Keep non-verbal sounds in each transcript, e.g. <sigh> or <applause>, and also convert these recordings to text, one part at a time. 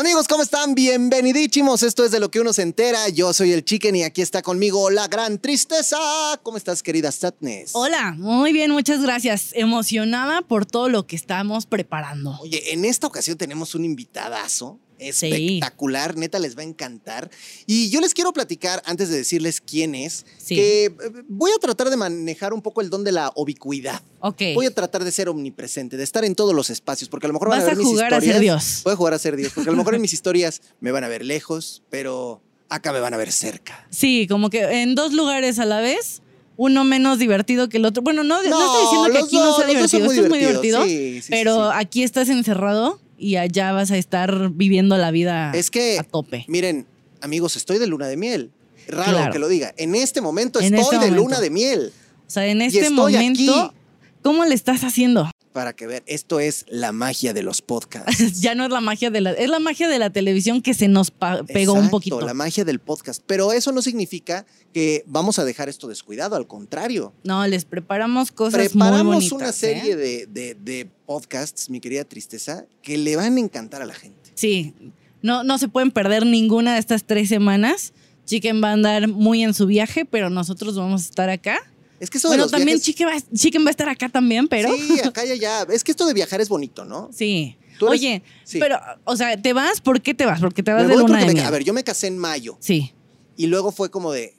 Amigos, ¿cómo están? Bienvenidísimos. Esto es de lo que uno se entera. Yo soy el Chicken y aquí está conmigo la gran tristeza. ¿Cómo estás, querida Statness? Hola, muy bien, muchas gracias. Emocionada por todo lo que estamos preparando. Oye, en esta ocasión tenemos un invitadazo espectacular, neta les va a encantar. Y yo les quiero platicar, antes de decirles quién es, Sí. que eh, voy a tratar de manejar un poco el don de la ubicuidad. Ok. Voy a tratar de ser omnipresente, de estar en todos los espacios, porque a lo mejor van Vas a ver a mis jugar a historias. ser Dios. Voy a jugar a ser Dios, porque a lo mejor en <laughs> mis historias me van a ver lejos, pero acá me van a ver cerca. Sí, como que en dos lugares a la vez, uno menos divertido que el otro. Bueno, no, no, No, estoy diciendo que aquí no sea divertido, esto es muy divertido, Sí, sí, sí, pero sí. aquí estás encerrado y allá vas a estar viviendo la vida Es que, a tope. miren, amigos, estoy de luna de miel. Raro Claro. que lo diga. En este momento En estoy este de luna de miel. O sea, en este estoy momento, aquí. ¿cómo le estás haciendo? Para que vean, esto es la magia de los podcasts. <laughs> ya no es la magia de la, es la magia de la televisión que se nos pegó un poquito. La magia del podcast. Pero eso no significa que vamos a dejar esto descuidado, al contrario. No, les preparamos cosas muy Preparamos bonitas. una ¿eh? serie de, de- de podcasts, mi querida Tristeza, que le van a encantar a la gente. Sí, no, no se pueden perder ninguna de estas tres semanas. Chicken va a andar muy en su viaje, pero nosotros vamos a estar acá. Es que eso de Bueno, los también viajes- Chicken va, Chicken va a estar acá también, pero... Sí, acá y allá. Es que esto de viajar es bonito, ¿no? <laughs> Sí. Eres- Oye, sí. pero, o sea, ¿te vas? ¿Por qué te vas? Porque te vas Me de luna de me- a ver, yo me casé en mayo Sí. y luego fue como de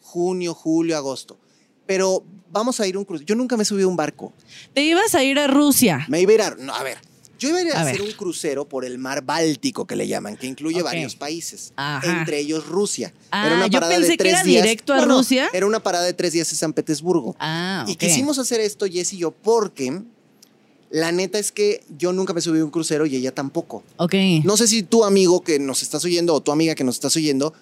junio, julio, agosto. Pero vamos a ir un crucero. Yo nunca me he subido a un barco. Te ibas a ir a Rusia. Me iba a ir a. No, a ver. Yo iba a ir a, A hacer ver. un crucero por el mar Báltico, que le llaman, que incluye varios países, Ajá. entre ellos Rusia. Ah, yo pensé que era directo a No, no, Rusia. era una parada de tres días en San Petersburgo. Ah, Y quisimos hacer esto, Jess y yo, porque la neta es que yo nunca me subí a un crucero y ella tampoco. Ok. No sé si tu amigo que nos estás oyendo o tu amiga que nos estás oyendo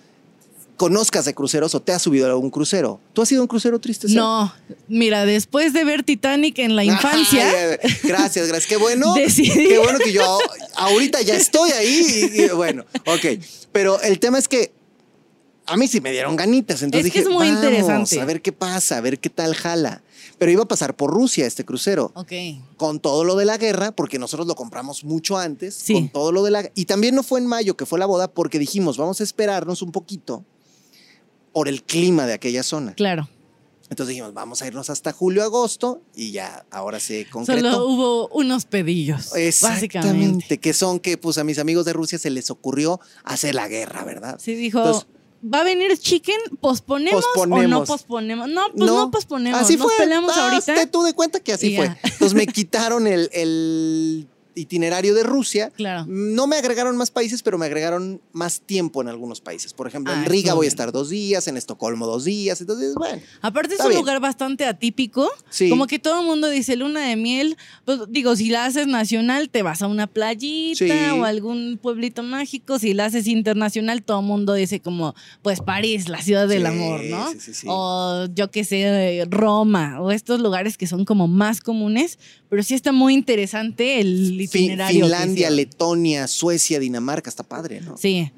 conozcas de cruceros o te has subido a algún crucero. ¿Tú has ido a un crucero triste? No, mira, después de ver Titanic en la infancia, ay, gracias, gracias. Qué bueno. Decidí. Qué bueno que yo ahorita ya estoy ahí. y- y bueno, ok. Pero el tema es que a mí sí me dieron ganitas. Entonces Es que dije, es muy "Vamos, interesante". A ver qué pasa, a ver qué tal jala. Pero iba a pasar por Rusia este crucero. ok. Con todo lo de la guerra, porque nosotros lo compramos mucho antes. Sí. Con todo lo de la Y también no fue en mayo que fue la boda, porque dijimos, vamos a esperarnos un poquito por el clima de aquella zona. Claro. Entonces dijimos, vamos a irnos hasta julio, agosto y ya ahora se concretó. Solo hubo unos pedillos, básicamente. Exactamente, que son que pues a mis amigos de Rusia se les ocurrió hacer la guerra, ¿verdad? Sí, dijo, Entonces- ¿va a venir Chicken? ¿Posponemos, o no Posponemos. posponemos? No, pues no, posponemos. Así Nos fue. peleamos Hazte ahorita. tú de cuenta que así fue. Entonces me <laughs> quitaron el, el itinerario de Rusia. Claro. No me agregaron más países, pero me agregaron más tiempo en algunos países. Por ejemplo, Ah, en Riga estuvo voy a estar dos días, en Estocolmo dos días. Entonces, bueno. Aparte es un bien. lugar bastante atípico. Sí. Como que todo el mundo dice luna de miel. Pues digo, si la haces nacional, te vas a una playita Sí. o algún pueblito mágico. Si la haces internacional, todo el mundo dice como, pues París, la ciudad del amor, ¿no? sí, sí, sí. O yo qué sé, Roma, o estos lugares que son como más comunes. Pero sí está muy interesante el itinerario. que Finlandia. Letonia, Suecia, Dinamarca, está padre, ¿no? Sí.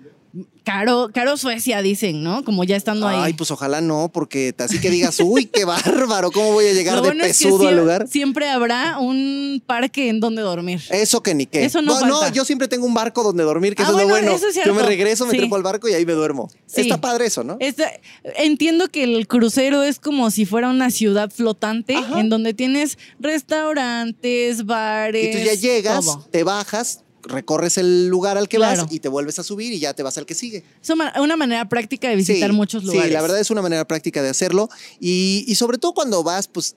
Caro, caro Suecia, dicen, ¿no? Como ya estando ahí. Ay, pues ojalá no, porque así que digas, uy, qué bárbaro, ¿cómo voy a llegar Lo de bueno es que pesudo al lugar? Siempre habrá un parque en donde dormir. Eso que ni qué. Eso no falta. yo siempre tengo un barco donde dormir, que Ah, eso es lo bueno, es yo me regreso, me Sí. trepo al barco y ahí me duermo. Sí. Está padre eso, ¿no? Entiendo que el crucero es como si fuera una ciudad flotante Ajá. en donde tienes restaurantes, bares. y tú ya llegas, todo. te bajas, recorres el lugar al que Claro. vas y te vuelves a subir y ya te vas al que sigue. Es una manera práctica de visitar Sí, muchos lugares. Sí, la verdad es una manera práctica de hacerlo. Y, y sobre todo cuando vas, pues,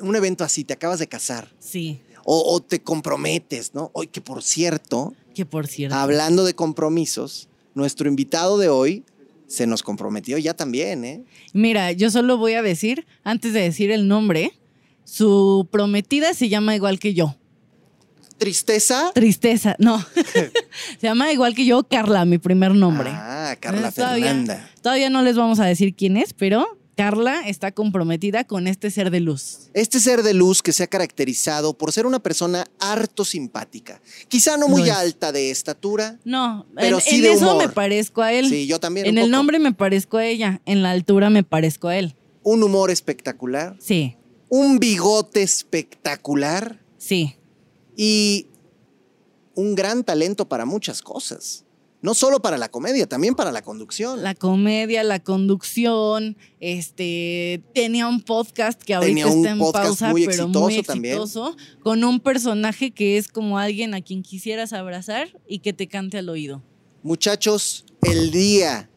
a un evento así, te acabas de casar Sí, o, o te comprometes, ¿no? Hoy que por cierto, que por cierto. hablando de compromisos, nuestro invitado de hoy se nos comprometió ya también, ¿eh? Mira, yo solo voy a decir, antes de decir el nombre, su prometida se llama igual que yo. Tristeza. Tristeza, no. <laughs> se llama igual que yo, Carla, mi primer nombre. Ah, Carla Entonces, Fernanda. Todavía no les vamos a decir quién es, pero Carla está comprometida con este ser de luz. Este ser de luz que se ha caracterizado por ser una persona harto simpática. Quizá no muy alta de estatura. No, Pero en, sí en de eso humor. me parezco a él. Sí, yo también. en un el poco. nombre me parezco a ella, en la altura me parezco a él. Un humor espectacular. Sí, Un bigote espectacular. sí. Y un gran talento para muchas cosas. No solo para la comedia, también para la conducción. La comedia, la conducción, este, tenía un podcast que ahorita está en pausa, pero muy exitoso, con un personaje que es como alguien a quien quisieras abrazar y que te cante al oído. Muchachos, el día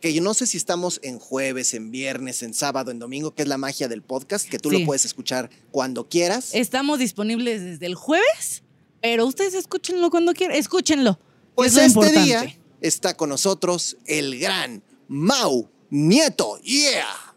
que yo no sé si estamos en jueves, en viernes, en sábado, en domingo, que es la magia del podcast, que tú lo puedes escuchar cuando quieras. Estamos disponibles desde el jueves, pero ustedes escúchenlo cuando quieran, escúchenlo. Pues este día está con nosotros el gran Mau Nieto. Yeah.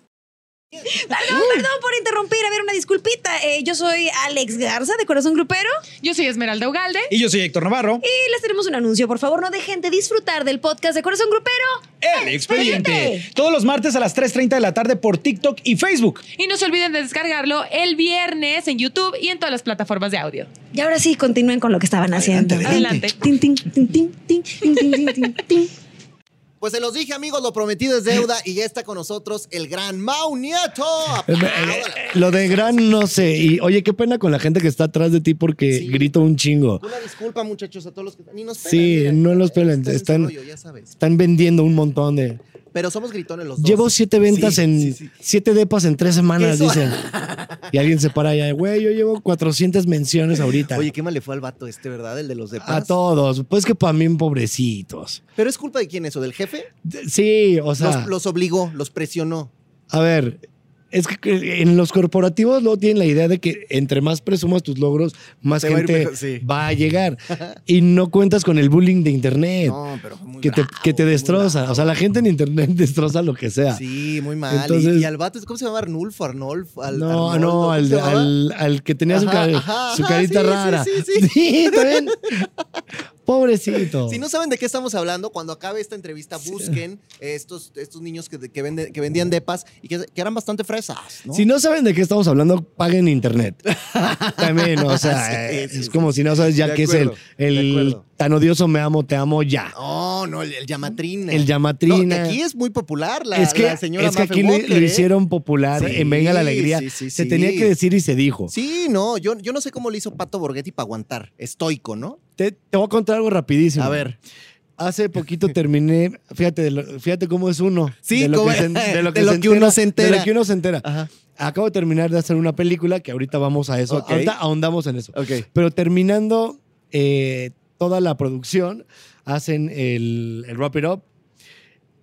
<laughs> Perdón, perdón por interrumpir. A ver, una disculpita. Eh, yo soy Alex Garza, de Corazón Grupero. Yo soy Esmeralda Ugalde. Y yo soy Héctor Navarro. Y les tenemos un anuncio. Por favor, no dejen de disfrutar del podcast de Corazón Grupero. El expediente. Todos los martes a las 3.30 de la tarde por TikTok y Facebook. Y no se olviden de descargarlo el viernes en YouTube y en todas las plataformas de audio. Y ahora sí, continúen con lo que estaban haciendo. Adelante. Pues se los dije, amigos, lo prometido es deuda y ya está con nosotros el gran Mau Nieto. Lo de gran no sé. Y oye, qué pena con la gente que está atrás de ti porque grito un chingo. Una disculpa, muchachos, a todos los que ni nos pelan, Sí, no los pelan. Están, están vendiendo un montón de. Pero somos gritones los dos. Llevo siete ventas en. Siete depas en tres semanas, dicen. y alguien se para allá. Güey, yo llevo 400 menciones ahorita. Oye, qué mal le fue al vato este, ¿verdad? El de los depas. A todos. Pues que para mí, pobrecitos. ¿Pero es culpa de quién eso? ¿Del jefe? Sí, o sea. Los, los obligó, los presionó. A ver, es que en los corporativos no tienen la idea de que entre más presumas tus logros, más gente va a, llegar. <laughs> y no cuentas con el bullying de internet. No, pero muy que, te, que te destroza. O sea, la gente en internet <laughs> destroza lo que sea. Sí, muy mal. y, al vato, ¿cómo se llama? Arnulfo, Arnolfo. Al, no, no, al, al, que tenía su, su, carita rara. Sí, <laughs> sí, sí. sí también. Pobrecito. Si no saben de qué estamos hablando, cuando acabe esta entrevista, busquen estos, estos niños que, que, que vendían depas y que, eran bastante fresas. Si no saben de qué estamos hablando, paguen internet. <laughs> También, o sea, es como si no sabes ya qué es el, el tan odioso me amo, te amo ya. No, no, el, llamatrín. El llamatrín. aquí es muy popular la, es que, señora Es que aquí lo, ¿eh? hicieron popular en Venga la Alegría. se tenía que decir y se dijo. Sí, no, yo, yo no sé cómo le hizo Pato Borghetti para aguantar. Estoico, ¿no? Te, voy a contar algo rapidísimo. A ver. Hace poquito terminé, fíjate, fíjate cómo es uno. Sí, de lo, que, uno se entera. De lo que uno se entera. Acabo de terminar de hacer una película que ahorita vamos a eso. Ahorita ahondamos en eso. Pero terminando eh, toda la producción, hacen el, el Wrap It Up.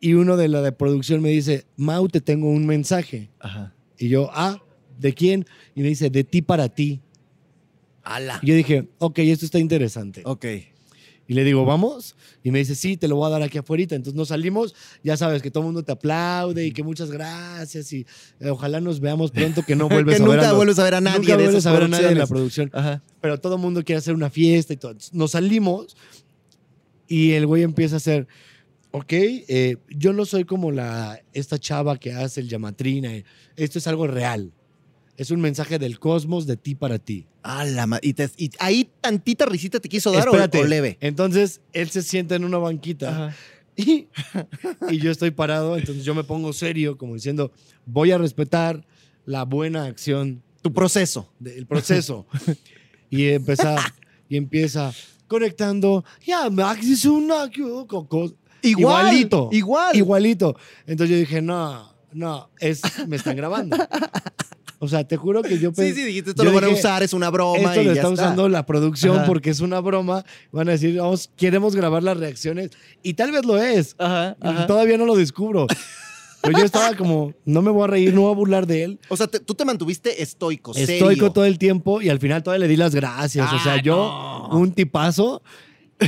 Y uno de la de producción me dice, Mau, te tengo un mensaje. Y yo, ah, ¿de quién? Y me dice, de ti para ti. Y yo dije, ok, esto está interesante. Ok. Y le digo, ¿vamos? Y me dice, sí, te lo voy a dar aquí afuera. Entonces nos salimos, ya sabes que todo el mundo te aplaude y que muchas gracias y eh, ojalá nos veamos pronto, que no <laughs> vuelves a ver nunca vuelves a ver a nadie nunca vuelves a ver a nadie en la producción. Pero todo el mundo quiere hacer una fiesta y todo. Nos salimos y el güey empieza a hacer, ok, eh, yo no soy como la, esta chava que hace el llamatrina. Esto es algo real. Es un mensaje del cosmos de ti para ti. Ah, la y, y, ahí tantita risita te quiso dar o, leve. Entonces él se sienta en una banquita y, <laughs> y, yo estoy parado. Entonces yo me pongo serio, como diciendo, voy a respetar la buena acción. Tu proceso. el proceso. <laughs> y empieza, y empieza conectando. Ya, Max es una. igualito. Igual. Igualito. Entonces yo dije, no, no, es, me están grabando. <laughs> O sea, te juro que yo pensé. Sí, sí, dijiste, esto lo van a usar, es una broma. Esto lo está, usando la producción porque es una broma. Van a decir, vamos, queremos grabar las reacciones. Y tal vez lo es. Ajá, Todavía no lo descubro. Pero yo estaba como, no me voy a reír, no voy a burlar de él. O sea, tú te mantuviste estoico, Estoico todo el tiempo y al final todavía le di las gracias. o sea, ah, yo, un tipazo.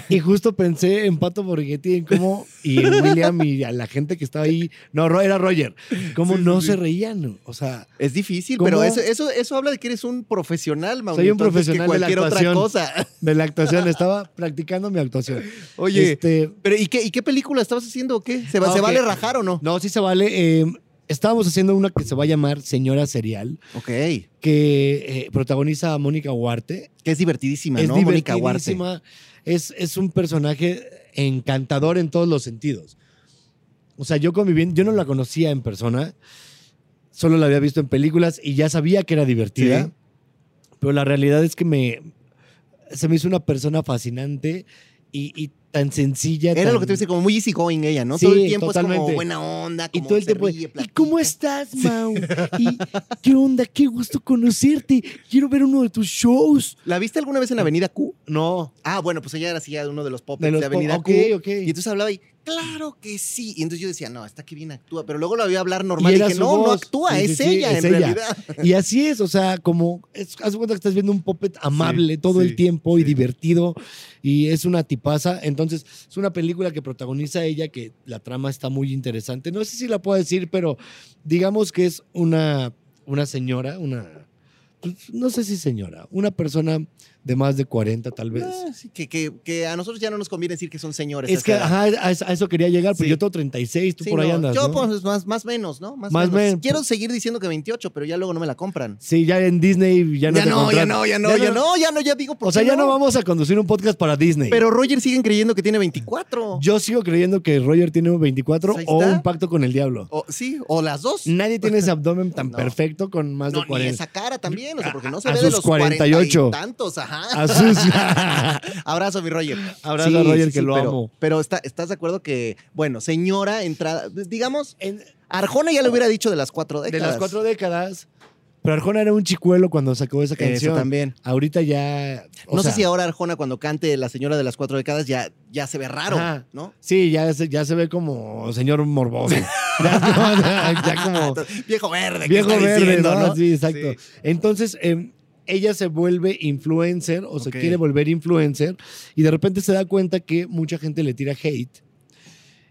Y justo pensé en Pato Borghetti, en cómo, y en William y a la gente que estaba ahí, no, era Roger, cómo no se reían. O sea. Es difícil, pero eso, eso, eso habla de que eres un profesional, Mauricio. Soy un profesional de la actuación. Otra cosa. De la actuación, estaba practicando mi actuación. Oye, este, pero ¿y qué, ¿y qué película estabas haciendo o qué? ¿Se, ah, ¿se vale rajar o no? No, sí se vale. Eh, estábamos haciendo una que se va a llamar Señora Serial. Ok. Que eh, protagoniza a Mónica Huarte. Que es divertidísima, ¿no? Mónica Huarte es, un personaje encantador en todos los sentidos. O sea, yo conviví, yo no la conocía en persona, solo la había visto en películas y ya sabía que era divertida, pero la realidad es que me, se me hizo una persona fascinante y, tan sencilla. Era lo que te dice, como muy easy going ella, ¿no? todo el tiempo es como buena onda, como y todo el tiempo, ¿Y cómo estás, Mau? <laughs> ¿Y qué onda? Qué gusto conocerte. Quiero ver uno de tus shows. ¿La viste alguna vez en Avenida Q? No. Ah, bueno, pues ella era así uno de los pop de, la Avenida Q. Ok, Y entonces hablaba y claro que sí. Y entonces yo decía, no, está que bien actúa. Pero luego la vi hablar normal y, dije, no, no actúa, es ella en realidad. <laughs> Y así es, o sea, como, haz cuenta que estás viendo un puppet amable todo el tiempo y divertido y es una tipaza. Entonces, es una película que protagoniza ella, que la trama está muy interesante. No sé si la puedo decir, pero digamos que es una, una señora, una, pues, no sé si señora, una persona de más de 40 tal vez. Ah, que, a nosotros ya no nos conviene decir que son señores. Es que ajá, a, eso quería llegar, pero yo tengo 36, tú por ahí andas. Yo pues más, más menos, ¿no? Más, menos. Quiero seguir diciendo que 28, pero ya luego no me la compran. Sí, ya en Disney ya no ya no, ya no, ya no, ya no, ya no, ya digo O sea, ya no vamos a conducir un podcast para Disney. Pero Roger siguen creyendo que tiene 24. Yo sigo creyendo que Roger tiene un 24 pues o un pacto con el diablo. O, sí, o las dos. Nadie tiene ese abdomen tan <laughs> perfecto con más de 40. Ni esa cara también, o sea, porque no se ve de los 48. tantos, ajá. A sus <laughs> Abrazo, mi Roger. Abrazo a Roger, que lo amo. Pero ¿estás de acuerdo que, bueno, señora entrada, digamos, en, Arjona ya le hubiera dicho de las cuatro décadas. De las cuatro décadas. Pero Arjona era un chicuelo cuando sacó esa canción. Eso también. Ahorita ya. No sé si ahora Arjona, cuando cante La Señora de las Cuatro Décadas, ya, ya se ve raro, ¿no? Sí, ya se, ya se ve como señor morboso. <laughs> <laughs> ya, como. Viejo verde. Viejo verde, ¿no? Sí, exacto. Entonces, eh, ella se vuelve influencer o se quiere volver influencer y de repente se da cuenta que mucha gente le tira hate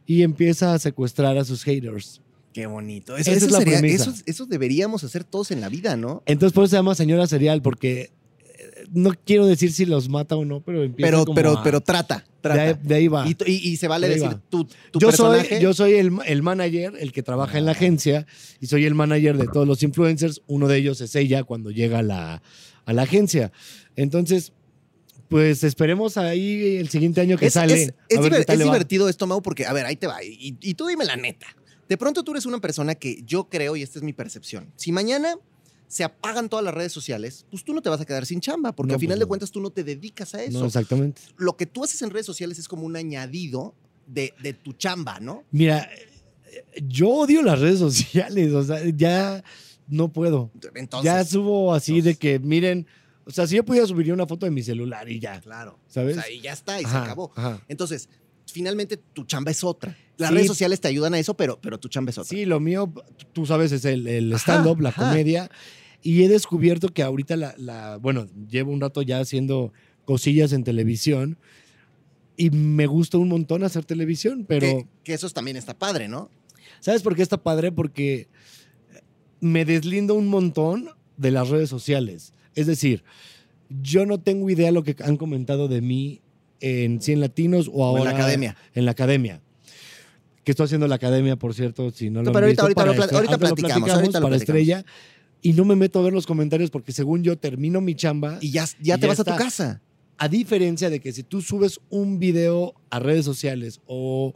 y empieza a secuestrar a sus haters. Qué bonito. Eso, es la sería, eso, deberíamos hacer todos en la vida, ¿no? Entonces por eso se llama señora serial, porque eh, no quiero decir si los mata o no, pero empieza pero, pero, pero trata. De, ahí, va. Y, se vale decir tu, yo Soy, yo soy el, el, manager, el que trabaja en la agencia, y soy el manager de todos los influencers. Uno de ellos es ella cuando llega a la, a la agencia. Entonces, pues esperemos ahí el siguiente año que sale. Es, divertido esto, Mau, porque, a ver, ahí te va. Y, y, tú dime la neta. De pronto tú eres una persona que yo creo, y esta es mi percepción, si mañana se apagan todas las redes sociales, pues tú no te vas a quedar sin chamba, porque al final pues de cuentas tú no te dedicas a eso. No, exactamente. Lo que tú haces en redes sociales es como un añadido de, de tu chamba, ¿no? Mira, yo odio las redes sociales, o sea, ya no puedo. ya subo así de que, miren, o sea, si yo pudiera subir una foto de mi celular y ya. Claro. ¿Sabes? O sea, y ya está, y se acabó. Entonces, finalmente tu chamba es otra. Las redes sociales te ayudan a eso, pero, pero tu chamba es otra. Sí, lo mío, tú sabes, es el, el stand-up, la comedia. Y he descubierto que ahorita la, bueno, llevo un rato ya haciendo cosillas en televisión y me gusta un montón hacer televisión, pero... Que, eso también está padre, ¿no? ¿Sabes por qué está padre? Porque me deslindo un montón de las redes sociales. Es decir, yo no tengo idea lo que han comentado de mí en 100 Latinos o ahora en la academia. En la academia. Que estoy haciendo la academia, por cierto, si no lo Pero ahorita, ahorita, ahorita, platicamos, ahorita para Estrella. Y no me meto a ver los comentarios porque según yo termino mi chamba. Y ya, ya te vas a tu casa. A diferencia de que si tú subes un video a redes sociales o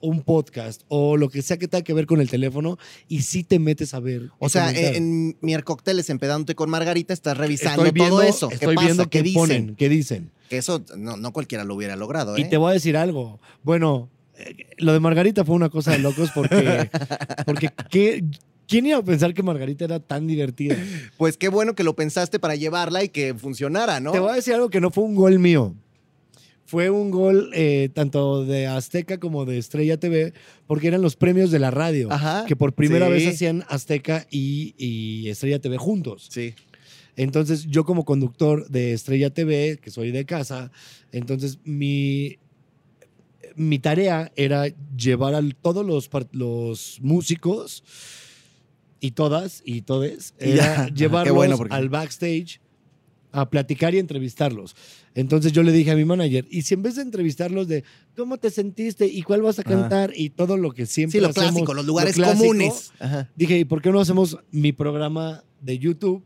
un podcast o lo que sea que tenga que ver con el teléfono y si te metes a ver. O sea, en, mi Cócteles empedándote con Margarita estás revisando todo eso. Estoy viendo qué, dicen? ponen, qué dicen. Que eso no, cualquiera lo hubiera logrado. Y ¿eh? te voy a decir algo. Bueno, eh, lo de Margarita fue una cosa de locos porque, <laughs> porque ¿qué, ¿Quién iba a pensar que Margarita era tan divertida? <laughs> Pues qué bueno que lo pensaste para llevarla y que funcionara, ¿no? Te voy a decir algo que no fue un gol mío fue un gol eh, tanto de Azteca como de Estrella TV, porque eran los premios de la radio, que por primera vez hacían Azteca y, Estrella TV juntos. Sí. Entonces, yo como conductor de Estrella TV, que soy de casa, entonces mi, mi tarea era llevar a todos los, los músicos y todas y todes, <laughs> llevarlos al backstage a platicar y entrevistarlos. Entonces yo le dije a mi manager, y si en vez de entrevistarlos de cómo te sentiste y cuál vas a cantar y todo lo que siempre sí, lo hacemos, clásico, los lugares comunes. Dije, ¿y por qué no hacemos mi programa de YouTube,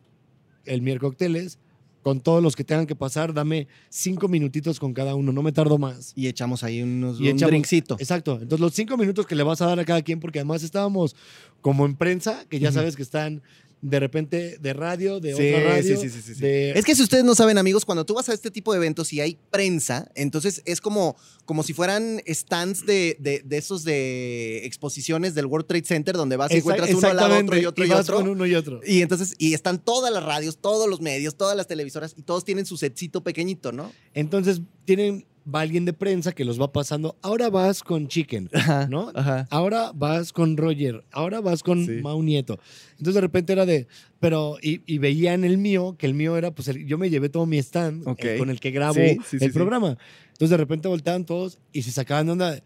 el miércoles, con todos los que tengan que pasar? Dame cinco minutitos con cada uno, no me tardo más. Y echamos ahí unos, y un drinkcito. Exacto. Entonces los cinco minutos que le vas a dar a cada quien, porque además estábamos como en prensa, que ya sabes que están de repente de radio, de otra radio. Sí, sí, sí, Es que si ustedes no saben, amigos, cuando tú vas a este tipo de eventos y hay prensa, entonces es como, como si fueran stands de, de, esos de exposiciones del World Trade Center donde vas y encuentras uno al lado otro y otro y, otro. uno y otro. Y entonces, y están todas las radios, todos los medios, todas las televisoras y todos tienen su setcito pequeñito, ¿no? Entonces tienen va alguien de prensa que los va pasando. Ahora vas con Chicken, ¿no? Ahora vas con Roger, ahora vas con Mau Nieto. Entonces de repente era de, pero, y, y veían el mío, que el mío era, pues yo me llevé todo mi stand eh, con el que grabo el programa. Entonces de repente volteaban todos y se sacaban de onda.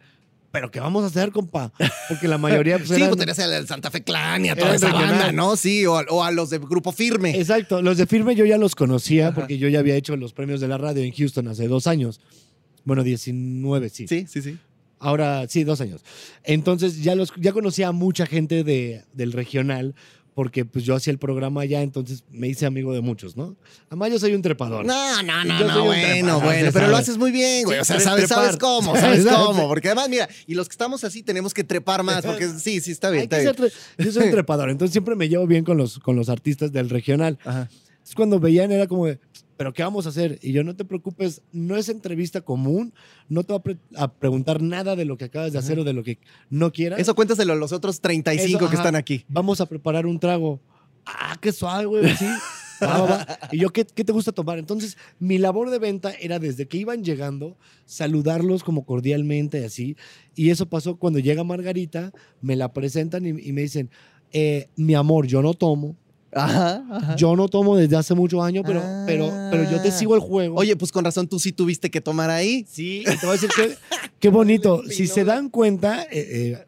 ¿Pero qué vamos a hacer, compa? Porque la mayoría. Pues, <laughs> sí, pues tenías el Santa Fe Clan y a toda esa banda, ¿no? Sí, o, a los de Grupo Firme. Exacto. Los de Firme yo ya los conocía porque yo ya había hecho los premios de la radio en Houston hace dos años. Bueno, 19, sí. Sí, sí, sí. Ahora, sí, dos años. Entonces ya, los, ya conocía a mucha gente de, del regional porque pues yo hacía el programa allá, entonces me hice amigo de muchos, ¿no? Además yo soy un trepador. No, no, no, no, bueno, bueno, pero lo haces muy bien, güey. o sea, sabes, sabes, cómo, <laughs> sabes cómo. Porque además, mira, y los que estamos así tenemos que trepar más, porque sí, sí, está bien. yo soy un <laughs> trepador, entonces siempre me llevo bien con los, con los artistas del regional. Ajá. Entonces cuando veían era como de, pero ¿qué vamos a hacer? Y yo, no te preocupes, no es entrevista común, no te voy a, preguntar nada de lo que acabas de hacer o de lo que no quieras. Eso cuéntaselo a los otros 35 que están aquí. Vamos a preparar un trago. Ah, qué suave, güey, sí. <laughs> Y yo, ¿qué, ¿qué, te gusta tomar? Entonces, mi labor de venta era desde que iban llegando, saludarlos como cordialmente, así. Y eso pasó cuando llega Margarita, me la presentan y, me dicen, eh, mi amor, yo no tomo, Ajá, Yo no tomo desde hace muchos años, pero, pero, pero yo te sigo el juego. Oye, pues con razón tú sí tuviste que tomar ahí. Sí, te voy a decir que qué bonito. <laughs> si se dan cuenta, eh, eh,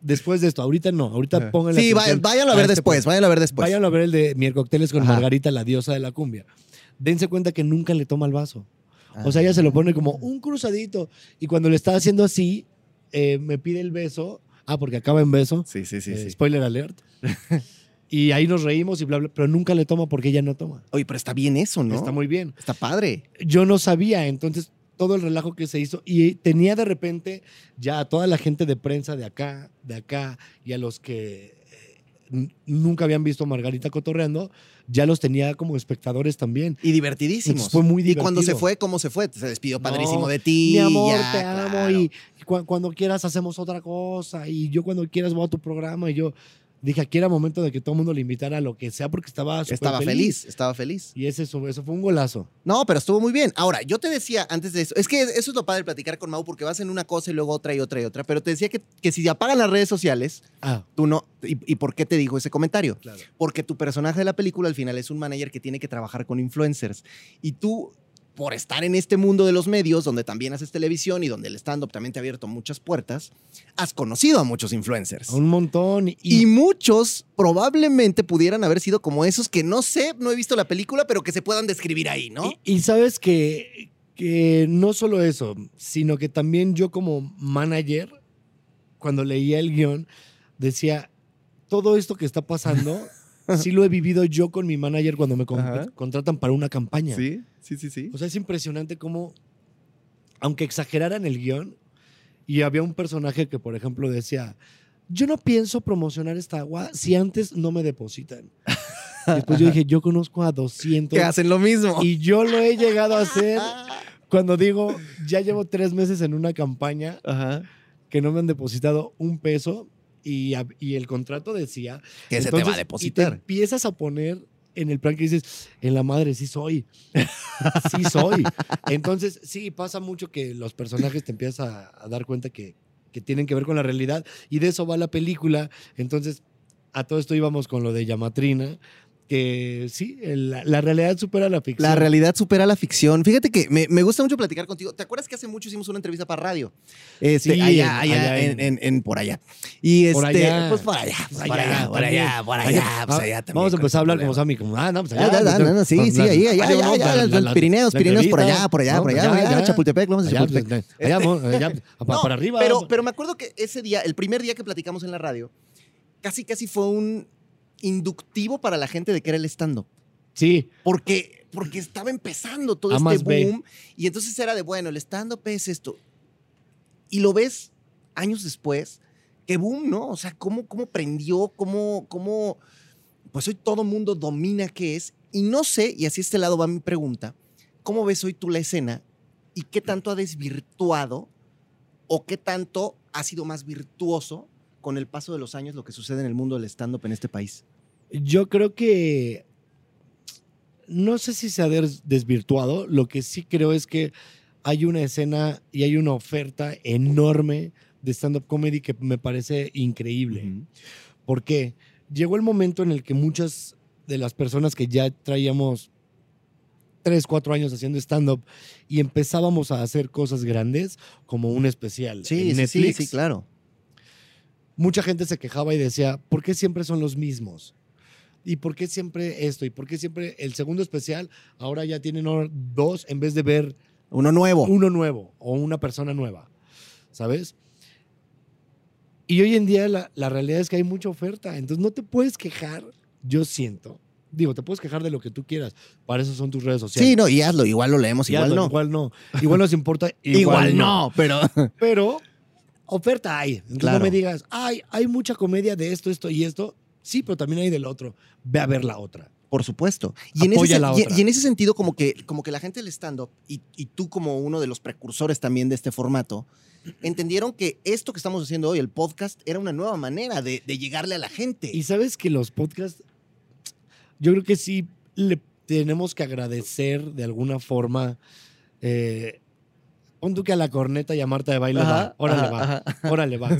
después de esto, ahorita no, ahorita pónganle. Sí, váyanlo a ver este después, váyanlo a ver después. Váyanlo a ver el de Mier Cócteles con Margarita, la diosa de la cumbia. Dense cuenta que nunca le toma el vaso. O sea, ella se lo pone como un cruzadito. Y cuando le está haciendo así, eh, me pide el beso. Ah, porque acaba en beso. Sí, sí, sí. sí. Spoiler alert. <laughs> Y ahí nos reímos y bla, bla, pero nunca le toma porque ella no toma. Oye, pero está bien eso, ¿no? Está muy bien. Está padre. Yo no sabía, entonces todo el relajo que se hizo y tenía de repente ya a toda la gente de prensa de acá, de acá y a los que eh, nunca habían visto a Margarita cotorreando, ya los tenía como espectadores también. Y divertidísimos. fue muy divertido. Y cuando se fue, ¿cómo se fue? Se despidió padrísimo de ti. Mi amor, te amo. Y, cuando quieras hacemos otra cosa. Y yo cuando quieras voy a tu programa. Y yo, dije, aquí era momento de que todo el mundo le invitara a lo que sea porque estaba Estaba feliz. estaba feliz. Y ese, eso, eso fue un golazo. No, pero estuvo muy bien. Ahora, yo te decía antes de eso, es que eso es lo padre de platicar con Mau porque vas en una cosa y luego otra y otra y otra, pero te decía que, que si apagan las redes sociales, ah. tú no... Y, por qué te digo ese comentario? Porque tu personaje de la película al final es un manager que tiene que trabajar con influencers y tú por estar en este mundo de los medios, donde también haces televisión y donde el stand-up también te ha abierto muchas puertas, has conocido a muchos influencers. Un montón. Y... muchos probablemente pudieran haber sido como esos que no sé, no he visto la película, pero que se puedan describir ahí, ¿no? Y, sabes que, que no solo eso, sino que también yo como manager, cuando leía el guion, decía, todo esto que está pasando <laughs> sí lo he vivido yo con mi manager cuando me contratan para una campaña. Sí, sí, sí, sí. O sea, es impresionante cómo, aunque exageraran el guion, y había un personaje que, por ejemplo, decía, yo no pienso promocionar esta agua si antes no me depositan. <laughs> Después yo dije, yo conozco a 200. Que hacen lo mismo. Y yo lo he llegado a hacer <laughs> cuando digo, ya llevo tres meses en una campaña que no me han depositado un peso y, el contrato decía... Que se te va a depositar. Y empiezas a poner en el plan que dices, en la madre sí soy. <laughs> sí soy. Entonces, sí, pasa mucho que los personajes te empiezas a, dar cuenta que, que, tienen que ver con la realidad y de eso va la película. Entonces, a todo esto íbamos con lo de Yamatrina, que sí, la, realidad supera la ficción. La realidad supera la ficción. Fíjate que me, gusta mucho platicar contigo. ¿Te acuerdas que hace mucho hicimos una entrevista para radio? Este, sí, allá, allá, en, por allá. Y este, pues por allá, por allá, por allá, por allá, pues allá también. Vamos a empezar a hablar como Sammy, como, ah, no, pues allá. sí, sí, ahí, allá, allá, Pirineos, Pirineos por allá, por allá, por allá, Chapultepec, vamos a Chapultepec. Allá, <laughs> para arriba. Pero me acuerdo que ese día, el primer día que platicamos en la radio, casi, casi fue un inductivo para la gente de que era el stand-up. Sí. Porque, porque estaba empezando todo este boom. Y entonces era de, bueno, el stand-up es esto. Y lo ves años después, que boom, ¿no? O sea, cómo, cómo prendió, cómo, cómo pues hoy todo mundo domina qué es y no sé, y así este lado va mi pregunta, ¿cómo ves hoy tú la escena y qué tanto ha desvirtuado o qué tanto ha sido más virtuoso con el paso de los años lo que sucede en el mundo del stand-up en este país? Yo creo que no sé si se ha desvirtuado, lo que sí creo es que hay una escena y hay una oferta enorme de stand-up comedy que me parece increíble. ¿Por qué? Llegó el momento en el que muchas de las personas que ya traíamos tres, cuatro años haciendo stand-up y empezábamos a hacer cosas grandes, como un especial sí, en Netflix. Sí, sí, claro. Mucha gente se quejaba y decía, ¿por qué siempre son los mismos? ¿Y por qué siempre esto? ¿Y por qué siempre el segundo especial ahora ya tienen dos en vez de ver uno nuevo? Uno nuevo o una persona nueva, ¿sabes? Y hoy en día la, la realidad es que hay mucha oferta, entonces no te puedes quejar, yo siento, Digo, te puedes quejar de lo que tú quieras. Para eso son tus redes sociales. Sí, no, y hazlo. Igual lo leemos, igual no. Igual no. Igual nos importa. <laughs> Igual, no. pero. Pero oferta hay. Entonces no me digas, ay, hay mucha comedia de esto, esto y esto. Sí, pero también hay del otro. Ve a ver la otra. Por supuesto. Y en, ese, la otra. Y, en ese sentido, como que, como que la gente del stand-up, y, y tú como uno de los precursores también de este formato, entendieron que esto que estamos haciendo hoy, el podcast, era una nueva manera de, de, llegarle a la gente. Y sabes que los podcasts yo creo que sí le tenemos que agradecer de alguna forma. Eh, pon tú que a la corneta y a Marta de baile va. Órale va. <laughs> Órale va.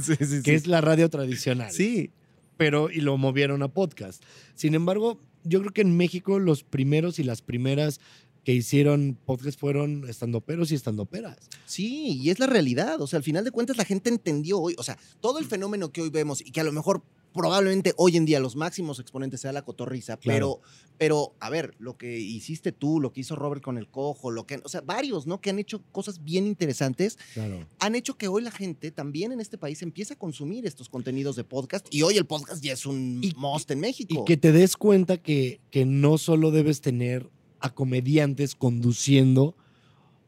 que es la radio tradicional. Sí. Pero, y lo movieron a podcast. Sin embargo, yo creo que en México los primeros y las primeras que hicieron podcast fueron estandoperos y estandoperas. Sí, y es la realidad. O sea, al final de cuentas la gente entendió hoy, o sea, todo el fenómeno que hoy vemos y que a lo mejor probablemente hoy en día los máximos exponentes sea la cotorriza, pero, pero a ver, lo que hiciste tú, lo que hizo Robert con el cojo, lo que, o sea, varios, ¿no? Que han hecho cosas bien interesantes, han hecho que hoy la gente también en este país empiece a consumir estos contenidos de podcast y hoy el podcast ya es un y, must en México. Y que te des cuenta que, que no solo debes tener a comediantes conduciendo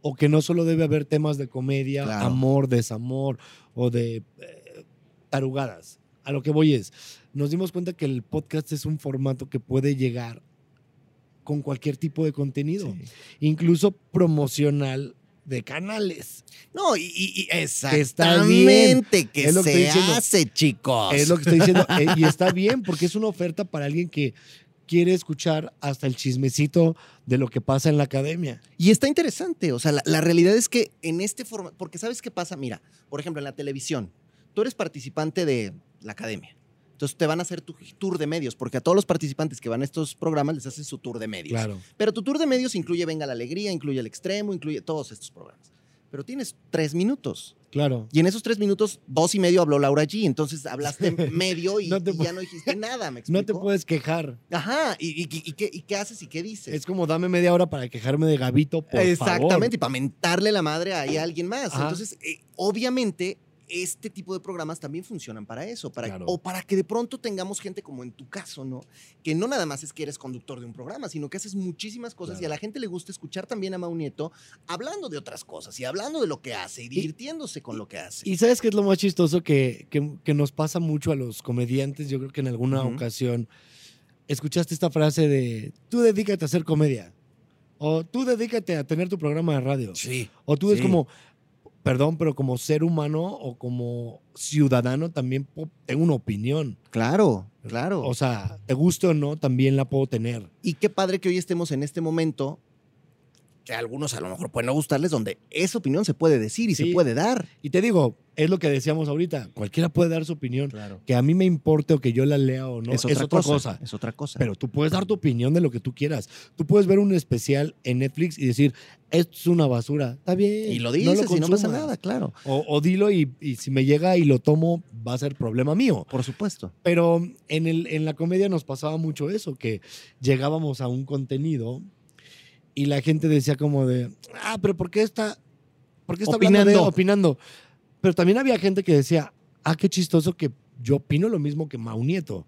o que no solo debe haber temas de comedia, amor, desamor o de eh, tarugadas a lo que voy es, nos dimos cuenta que el podcast es un formato que puede llegar con cualquier tipo de contenido, incluso promocional de canales. No, y, exactamente que es lo que se hace, chicos. Es lo que estoy diciendo. <laughs> Eh, y está bien, porque es una oferta para alguien que quiere escuchar hasta el chismecito de lo que pasa en la academia. Y está interesante. O sea, la, la realidad es que en este formato, porque ¿sabes qué pasa? Mira, por ejemplo, en la televisión, tú eres participante de la academia. Entonces te van a hacer tu tour de medios, porque a todos los participantes que van a estos programas les hacen su tour de medios. Claro. Pero tu tour de medios incluye Venga la Alegría, incluye El Extremo, incluye todos estos programas. Pero tienes tres minutos. Claro. Y en esos tres minutos, dos y medio habló Laura G. Entonces hablaste <laughs> medio y, ya no dijiste nada, ¿me? <laughs> No te puedes quejar. Ajá. ¿Y, qué, haces y qué dices? Es como dame media hora para quejarme de Gabito, por Exactamente. Y para mentarle la madre a alguien más. Entonces, eh, obviamente, este tipo de programas también funcionan para eso, para, o para que de pronto tengamos gente como en tu caso, ¿no? Que no nada más es que eres conductor de un programa, sino que haces muchísimas cosas y a la gente le gusta escuchar también a Mau Nieto hablando de otras cosas y hablando de lo que hace y divirtiéndose con lo que hace. Y sabes qué es lo más chistoso que, que, nos pasa mucho a los comediantes, yo creo que en alguna ocasión escuchaste esta frase de, tú dedícate a hacer comedia. O tú dedícate a tener tu programa de radio. Sí. O tú es como, perdón, pero como ser humano o como ciudadano también tengo una opinión. Claro, claro. O sea, te guste o no, también la puedo tener. Y qué padre que hoy estemos en este momento que a algunos a lo mejor pueden no gustarles, donde esa opinión se puede decir y se puede dar. Y te digo, es lo que decíamos ahorita, cualquiera puede dar su opinión. Que a mí me importe o que yo la lea o no, es otra, cosa, Es otra cosa. Pero tú puedes dar tu opinión de lo que tú quieras. Tú puedes ver un especial en Netflix y decir, esto es una basura. Está bien. Y lo dices no y no pasa nada, claro. O, dilo y, si me llega y lo tomo, va a ser problema mío. Por supuesto. Pero en, el, en la comedia nos pasaba mucho eso, que llegábamos a un contenido y la gente decía como de, ah, pero ¿por qué está, por qué está opinando. opinando? Pero también había gente que decía, ah, qué chistoso que yo opino lo mismo que Mau Nieto.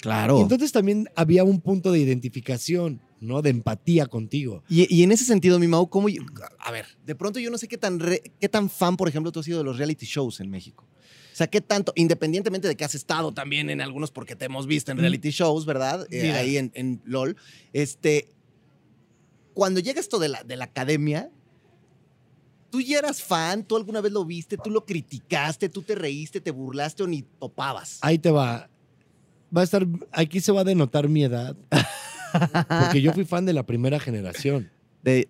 Claro. Y entonces también había un punto de identificación, ¿no? De empatía contigo. Y, en ese sentido, mi Mau, ¿cómo A ver, de pronto yo no sé qué tan, qué tan fan, por ejemplo, tú has sido de los reality shows en México. sea, ¿qué tanto, independientemente de que has estado también en algunos, porque te hemos visto en reality shows, ¿verdad? Eh, ahí en, en, LOL. Este, cuando llega esto de la, de la academia, ¿tú ya eras fan? ¿Tú alguna vez lo viste? ¿Tú lo criticaste? ¿Tú te reíste, te burlaste o ni topabas? Ahí te va. Va a estar, aquí se va a denotar mi edad. <laughs> Porque yo fui fan de la primera generación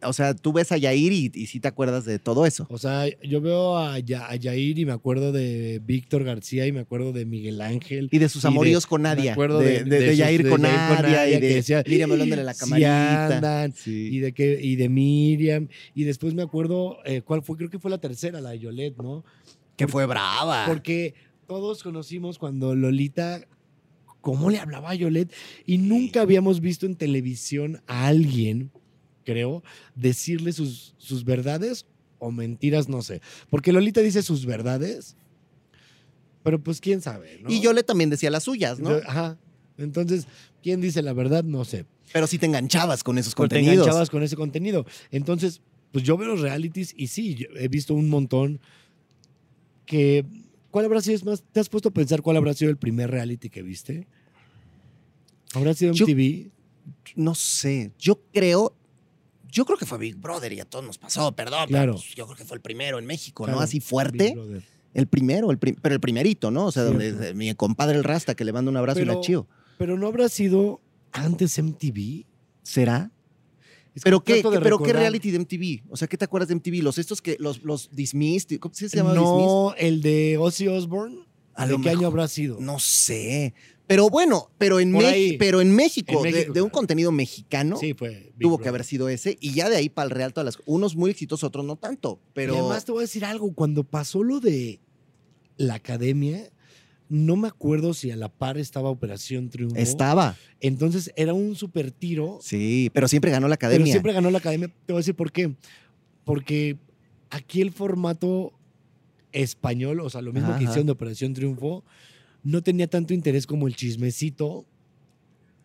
o sea, tú ves a Yair y, y sí te acuerdas de todo eso. O sea, yo veo a, Yair y me acuerdo de Víctor García y me acuerdo de Miguel Ángel. Y de sus amoríos con Nadia. Me acuerdo de, de, Yair con, Nadia, y de decía, Miriam hablando de la camarita. y, de que, y de Miriam. Y después me acuerdo, eh, ¿cuál fue? Creo que fue la tercera, la de Yolette, ¿no? Que fue brava. Porque todos conocimos cuando Lolita cómo le hablaba a Yolette y nunca habíamos visto en televisión a alguien creo, decirle sus, sus verdades o mentiras, no sé. Porque Lolita dice sus verdades, pero pues quién sabe, ¿no? Y yo le también decía las suyas, ¿no? Ajá. Entonces, ¿quién dice la verdad? No sé. Pero si te enganchabas con esos contenidos. Te enganchabas con ese contenido. Entonces, pues yo veo los realities y sí, he visto un montón que... ¿Cuál habrá sido? Es más, ¿te has puesto a pensar cuál habrá sido el primer reality que viste? ¿Habrá sido en TV? No sé. Yo creo, yo creo que fue Big Brother y a todos nos pasó, perdón. Claro. Pues, yo creo que fue el primero en México, ¿no? Así fuerte. El primero, el pero el primerito, ¿no? O sea, donde mi compadre el Rasta que le manda un abrazo y la chío. Pero no habrá sido antes MTV. ¿Será? ¿Pero qué, ¿Pero qué reality de MTV? O sea, ¿qué te acuerdas de MTV? Los estos que, los, los Dismissed, ¿cómo se llama? No, el de Ozzy Osbourne. ¿De qué año habrá sido? No sé. Pero bueno, pero en, pero en México, de, un contenido mexicano, tuvo que haber sido ese. Y ya de ahí para el Real, todas las, unos muy exitosos, otros no tanto. Pero... Y además te voy a decir algo, cuando pasó lo de la academia, no me acuerdo si a la par estaba Operación Triunfo. Estaba. Entonces era un super tiro. Sí, pero siempre ganó la academia. Pero siempre ganó la academia. Te voy a decir por qué. Porque aquí el formato español, o sea, lo mismo que hicieron de Operación Triunfo, no tenía tanto interés como el chismecito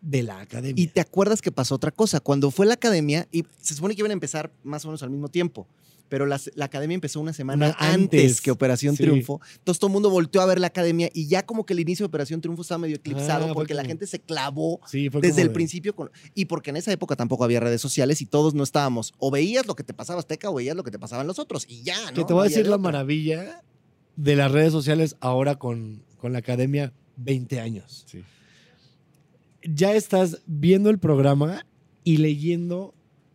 de la academia. Y te acuerdas que pasó otra cosa. Cuando fue la academia, y se supone que iban a empezar más o menos al mismo tiempo, pero la, academia empezó una semana antes, que Operación Triunfo. Entonces todo el mundo volteó a ver la academia y ya como que el inicio de Operación Triunfo estaba medio eclipsado ah, porque la gente se clavó desde el principio. y porque en esa época tampoco había redes sociales y todos no estábamos. O veías lo que te pasaba Azteca o veías lo que te pasaban los otros y ya, ¿no? Que te voy a decir la maravilla de las redes sociales ahora con con la academia 20 años. Sí. Ya estás viendo el programa y leyendo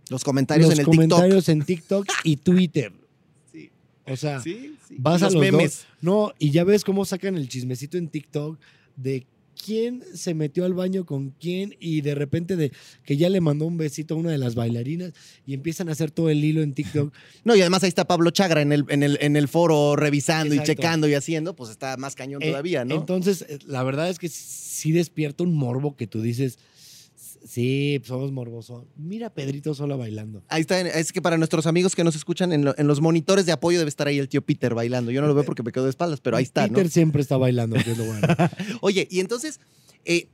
los comentarios en el comentarios en TikTok y Twitter. <laughs> Sí. O sea, vas a los memes. No, y ya ves cómo sacan el chismecito en TikTok de quién se metió al baño con quién y de repente de que ya le mandó un besito a una de las bailarinas y empiezan a hacer todo el hilo en TikTok. <laughs> No, y además ahí está Pablo Chagra en el, en el, en el foro revisando y checando y haciendo, pues está más cañón eh, todavía, ¿no? Entonces, eh, la verdad es que sí despierta un morbo que tú dices, Sí, pues, somos morbosos. Mira Pedrito solo bailando. Ahí está. Es que para nuestros amigos que nos escuchan en, los monitores de apoyo debe estar ahí el tío Peter bailando. Yo no lo veo porque me quedo de espaldas, pero ahí está. Peter siempre está bailando, que es lo bueno. <laughs> Oye, y entonces, eh,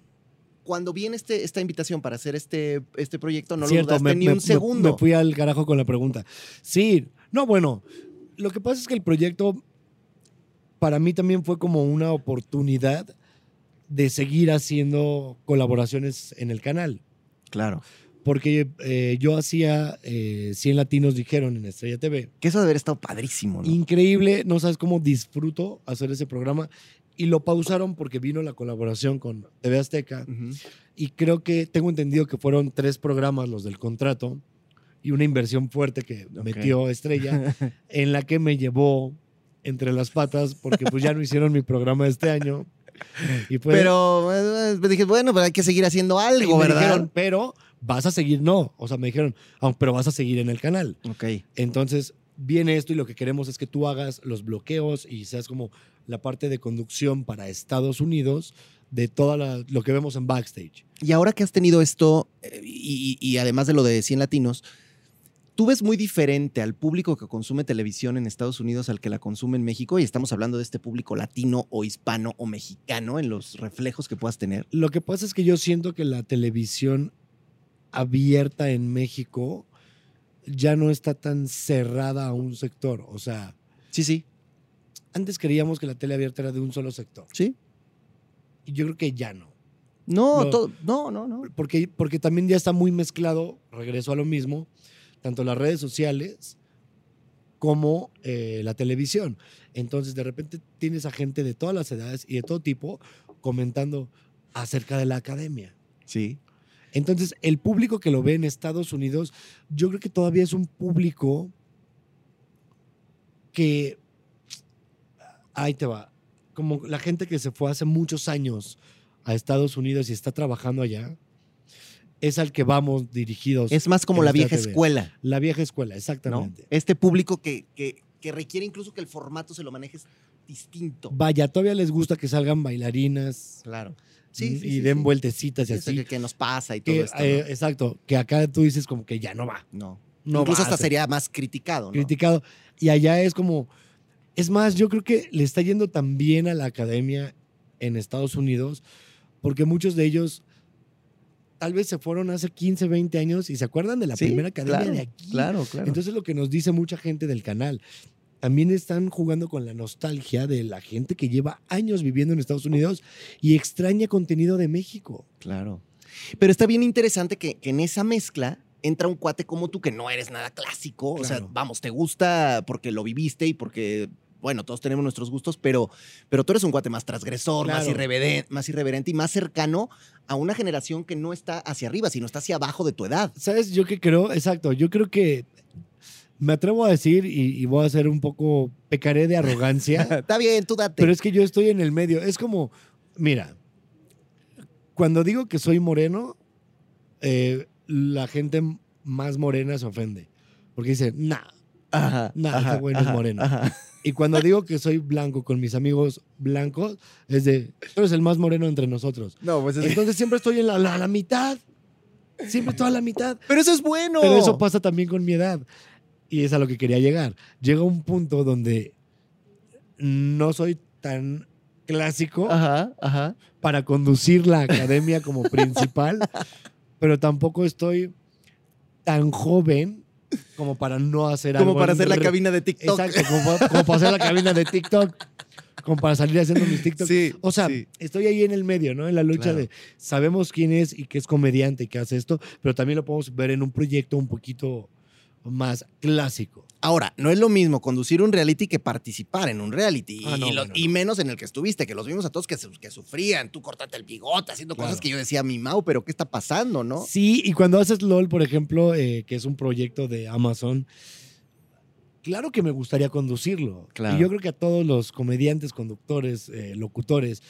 cuando viene este, esta invitación para hacer este, este proyecto, no lo dudaste ni un segundo. Me, fui al carajo con la pregunta. Sí, no, bueno, lo que pasa es que el proyecto para mí también fue como una oportunidad de seguir haciendo colaboraciones en el canal. Claro. Porque eh, yo hacía 100 eh, latinos, dijeron en Estrella TV. Que eso debe haber estado padrísimo, ¿no? Increíble, no sabes cómo disfruto hacer ese programa. Y lo pausaron porque vino la colaboración con TV Azteca. Y creo que tengo entendido que fueron tres programas los del contrato y una inversión fuerte que metió Estrella, <laughs> en la que me llevó entre las patas porque pues ya no hicieron mi programa este año. <laughs> pero eh, me dije, bueno, pero hay que seguir haciendo algo, ¿verdad? Dijeron, pero vas a seguir, no. O sea, me dijeron, pero vas a seguir en el canal. Ok. Entonces, viene esto y lo que queremos es que tú hagas los bloqueos y seas como la parte de conducción para Estados Unidos de todo lo que vemos en backstage. Y ahora que has tenido esto, eh, y, y además de lo de 100 latinos, ¿Tú ves muy diferente al público que consume televisión en Estados Unidos al que la consume en México? Y estamos hablando de este público latino o hispano o mexicano en los reflejos que puedas tener. Lo que pasa es que yo siento que la televisión abierta en México ya no está tan cerrada a un sector. O sea. Sí, sí. Antes creíamos que la tele abierta era de un solo sector. Sí. Y yo creo que ya no. No, no, no, no, Porque, porque también ya está muy mezclado, regreso a lo mismo, tanto las redes sociales como eh, la televisión. Entonces, de repente tienes a gente de todas las edades y de todo tipo comentando acerca de la academia. Sí. Entonces, el público que lo ve en Estados Unidos, yo creo que todavía es un público que, ahí te va, como la gente que se fue hace muchos años a Estados Unidos y está trabajando allá, es al que vamos dirigidos. Es más como la vieja escuela. La vieja escuela, exactamente. Este público que, que, requiere incluso que el formato se lo manejes distinto. Vaya, todavía les gusta que salgan bailarinas. Claro. Sí, y den vueltecitas y así. Que, nos pasa y todo esto. Eh, exacto, que acá tú dices como que ya no va. No. no Incluso hasta sería más criticado. ¿no? Criticado. Y allá es como. Es más, yo creo que le está yendo tan bien a la academia en Estados Unidos, porque muchos de ellos tal vez se fueron hace 15, 20 años y se acuerdan de la primera academia de aquí. Claro, claro. Entonces, lo que nos dice mucha gente del canal también están jugando con la nostalgia de la gente que lleva años viviendo en Estados Unidos y extraña contenido de México. Claro. Pero está bien interesante que, en esa mezcla entra un cuate como tú que no eres nada clásico. O sea, vamos, te gusta porque lo viviste y porque bueno, todos tenemos nuestros gustos, pero, pero tú eres un cuate más transgresor, más, irreverente, más irreverente y más cercano a una generación que no está hacia arriba, sino está hacia abajo de tu edad. ¿Sabes? Yo que creo, exacto, yo creo que me atrevo a decir y, voy a hacer un poco, pecaré de arrogancia. <laughs> Está bien, tú date. Pero es que yo estoy en el medio. Es como, mira, cuando digo que soy moreno, eh, la gente más morena se ofende. Porque dice, nah, nah, este güey es moreno. Y cuando digo que soy blanco con mis amigos blancos, es de, tú eres el más moreno entre nosotros. No, pues Entonces siempre estoy en la, la mitad. Siempre toda la mitad. Pero eso es bueno. Pero eso pasa también con mi edad. Y es a lo que quería llegar. Llega un punto donde no soy tan clásico para conducir la academia como principal, <laughs> pero tampoco estoy tan joven como para no hacer algo. Como para hacer la cabina de TikTok. Exacto, como, para hacer la cabina de TikTok. Como para salir haciendo mis TikToks. o sea, estoy ahí en el medio, ¿no? En la lucha de sabemos quién es y que es comediante y que hace esto, pero también lo podemos ver en un proyecto un poquito más clásico. Ahora, no es lo mismo conducir un reality que participar en un reality. Ah, y, menos en el que estuviste, que los vimos a todos que, que sufrían. Tú cortate el bigote, haciendo cosas que yo decía, mi Mau, pero ¿qué está pasando, no? Sí, y cuando haces LOL, por ejemplo, eh, que es un proyecto de Amazon, claro que me gustaría conducirlo. Y yo creo que a todos los comediantes, conductores, eh, locutores,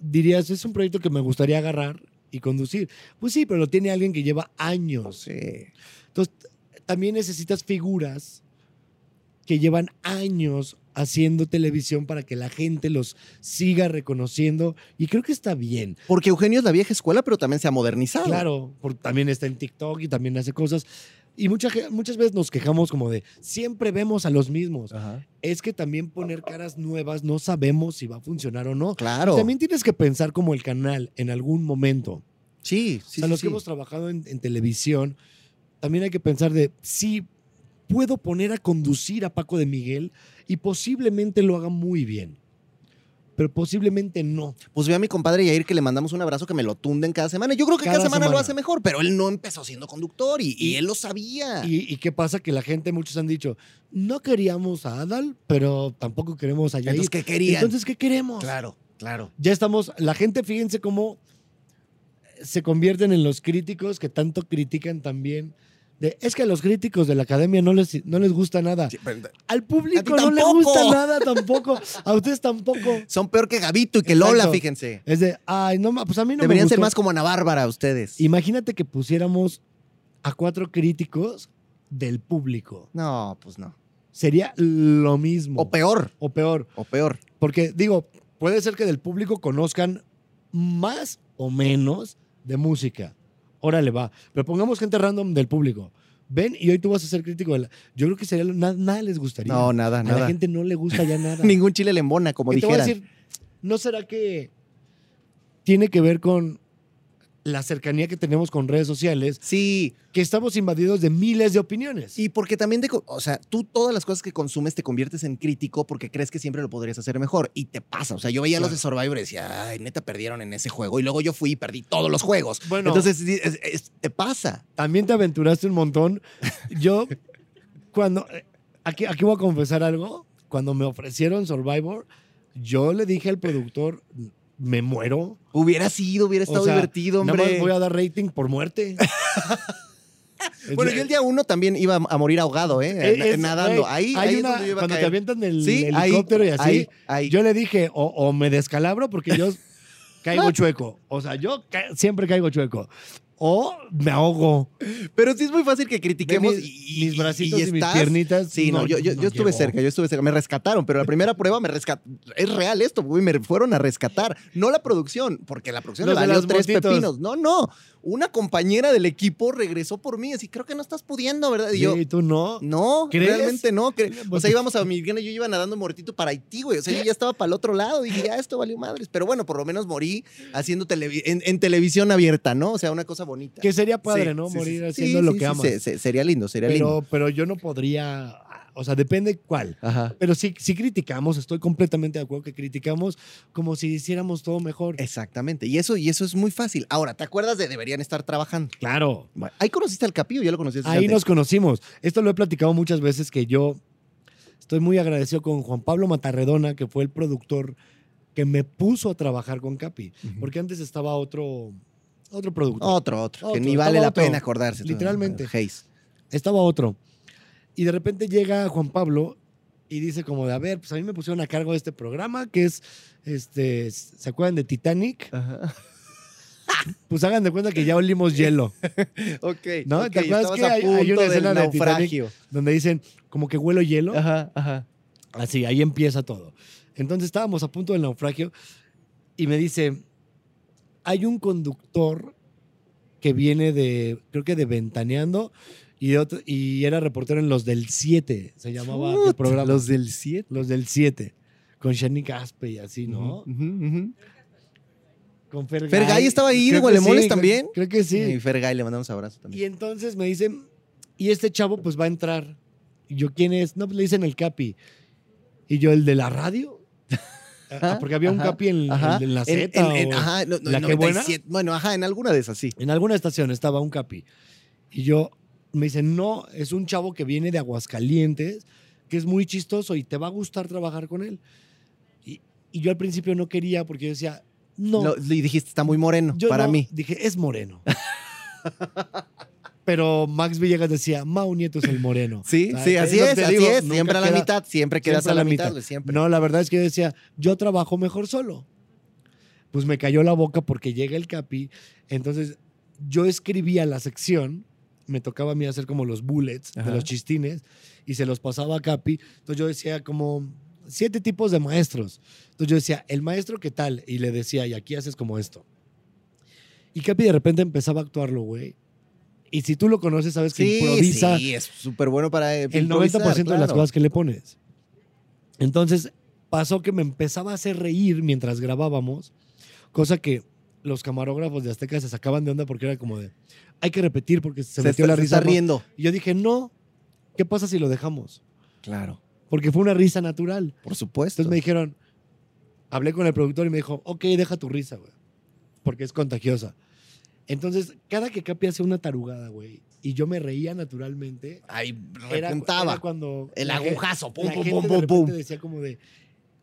dirías, es un proyecto que me gustaría agarrar y conducir. Pues sí, pero lo tiene alguien que lleva años. Sí. Entonces, también necesitas figuras que llevan años haciendo televisión para que la gente los siga reconociendo y creo que está bien. Porque Eugenio es la vieja escuela, pero también se ha modernizado. Claro, porque también está en TikTok y también hace cosas. Y muchas muchas veces nos quejamos como de, siempre vemos a los mismos. Es que también poner caras nuevas no sabemos si va a funcionar o no. Claro. también tienes que pensar como el canal en algún momento. Sí, sí. O sea, los que hemos trabajado en, en televisión, también hay que pensar de si puedo poner a conducir a Paco de Miguel y posiblemente lo haga muy bien. Pero posiblemente no. Pues ve a mi compadre Yair que le mandamos un abrazo que me lo tunden cada semana. Yo creo que cada, semana, lo hace mejor, pero él no empezó siendo conductor y, él lo sabía. Y, qué pasa? Que la gente, muchos han dicho, no queríamos a Adal, pero tampoco queremos a Yair. Entonces, ¿qué querían? Entonces, ¿qué queremos? Claro, claro. Ya estamos, la gente, fíjense cómo se convierten en los críticos que tanto critican también es que a los críticos de la academia no les, no les gusta nada. Al público no le gusta nada tampoco. A ustedes tampoco. Son peor que Gabito y que Lola, fíjense. Es de, ay, no, pues a mí no Deberían me ser más como Ana Bárbara ustedes. Imagínate que pusiéramos a cuatro críticos del público. No, pues no. Sería lo mismo. O peor. O peor. O peor. Porque, digo, puede ser que del público conozcan más o menos de música órale, va. Pero pongamos gente random del público. Ven y hoy tú vas a ser crítico de la... Yo creo que sería... Nada, les gustaría. No, nada, nada. A la gente no le gusta ya nada. <laughs> Ningún chile le embona, como dijeran. decir, ¿no será que tiene que ver con la cercanía que tenemos con redes sociales. Sí. Que estamos invadidos de miles de opiniones. Y porque también, de, o sea, tú todas las cosas que consumes te conviertes en crítico porque crees que siempre lo podrías hacer mejor. Y te pasa. O sea, yo veía los de Survivor y decía, ay, neta, perdieron en ese juego. Y luego yo fui y perdí todos los juegos. Bueno. Entonces, te pasa. También te aventuraste un montón. Yo, cuando. Aquí, aquí voy a confesar algo. Cuando me ofrecieron Survivor, yo le dije al productor me muero. Hubiera sido, hubiera estado divertido, hombre. Nada más voy a dar rating por muerte. <laughs> bueno, yo el día uno también iba a morir ahogado, ¿eh? nadando. ahí, ahí es donde yo iba Cuando te avientan del helicóptero y así, yo le dije, o, me descalabro porque yo <laughs> caigo chueco. O sea, yo siempre caigo chueco o me ahogo. Pero sí es muy fácil que critiquemos y, mis bracitos y, mis piernitas. Sí, no, yo, yo, estuve cerca, yo estuve cerca. Me rescataron, pero la primera prueba me rescataron. Es real esto, me fueron a rescatar. No la producción, porque la producción le valió tres pepinos. No, no una compañera del equipo regresó por mí, así, creo que no estás pudiendo, ¿verdad? Y yo, ¿y tú no? No, realmente no. O sea, íbamos a mi y yo iba nadando muertito para Haití, güey. O sea, yo ya estaba para el otro lado. Dije, ya, esto valió madres. Pero bueno, por lo menos morí haciendo en, televisión abierta, ¿no? O sea, una cosa bonita. Que sería padre, ¿no? Morir haciendo lo que amas. sería lindo, sería lindo. Pero yo no podría o sea, depende cuál. Pero sí, sí criticamos, estoy completamente de acuerdo que criticamos como si hiciéramos todo mejor. Exactamente. Y eso, y eso es muy fácil. Ahora, ¿te acuerdas de deberían estar trabajando? Claro. ahí conociste al Capillo, ya lo conociste. Ahí nos conocimos. Esto lo he platicado muchas veces que yo estoy muy agradecido con Juan Pablo Matarredona, que fue el productor que me puso a trabajar con Capi. Porque antes estaba otro, otro productor. Otro, otro, que ni vale la pena acordarse. Literalmente. Estaba otro. Y de repente llega Juan Pablo y dice como de, a ver, pues a mí me pusieron a cargo de este programa que es, este, ¿se acuerdan de Titanic? <laughs> Pues hagan de cuenta que ya olimos hielo. <laughs> ok. ¿No? ¿Te acuerdas que hay, una escena de Titanic donde dicen como que huelo hielo? Ajá, ajá. Así, ahí empieza todo. Entonces estábamos a punto del naufragio y me dice, hay un conductor que viene de, creo que de Ventaneando y, y era reportero en Los del 7, se llamaba el programa. Los del 7. Los del 7, con Shani Caspe y así, ¿no? Con Fergay. Fergay estaba ahí de Gualemoles también. Creo, que sí. Y Fergay le mandamos abrazo también. Y entonces me dicen, y este chavo pues va a entrar. Y yo, ¿quién es? No, pues le dicen el Capi. Y yo, ¿el de la radio? <laughs> Ah, porque había un Capi en, la Z. ajá, no, la que buena. Bueno, ajá, en alguna de esas, sí. En alguna estación estaba un Capi. Y yo, me dicen, no, es un chavo que viene de Aguascalientes, que es muy chistoso y te va a gustar trabajar con él. Y, yo al principio no quería porque yo decía, no. y dijiste, está muy moreno para mí. Dije, es moreno. <laughs> Pero Max Villegas decía, Mau Nieto es el moreno. Sí, sí, así es, así es. Siempre a la mitad, siempre quedas a la, mitad. Siempre. No, la verdad es que yo decía, yo trabajo mejor solo. Pues me cayó la boca porque llega el Capi. Entonces, yo escribía la sección me tocaba a mí hacer como los bullets de los chistines y se los pasaba a Capi. Entonces yo decía como siete tipos de maestros. Entonces yo decía, el maestro qué tal? Y le decía, y aquí haces como esto. Y Capi de repente empezaba a actuarlo, güey. Y si tú lo conoces, sabes que improvisa. Sí, es súper bueno para El 90% de las cosas que le pones. Entonces pasó que me empezaba a hacer reír mientras grabábamos, cosa que los camarógrafos de Azteca se sacaban de onda porque era como de, hay que repetir porque se, metió la risa. riendo. Y yo dije, no, ¿qué pasa si lo dejamos? Claro. Porque fue una risa natural. Por supuesto. Entonces me dijeron, hablé con el productor y me dijo, ok, deja tu risa, güey. Porque es contagiosa. Entonces, cada que Capi hacía una tarugada, güey, y yo me reía naturalmente. Ahí repuntaba. Era, cuando. El agujazo, pum, pum, pum, pum, pum. decía como de,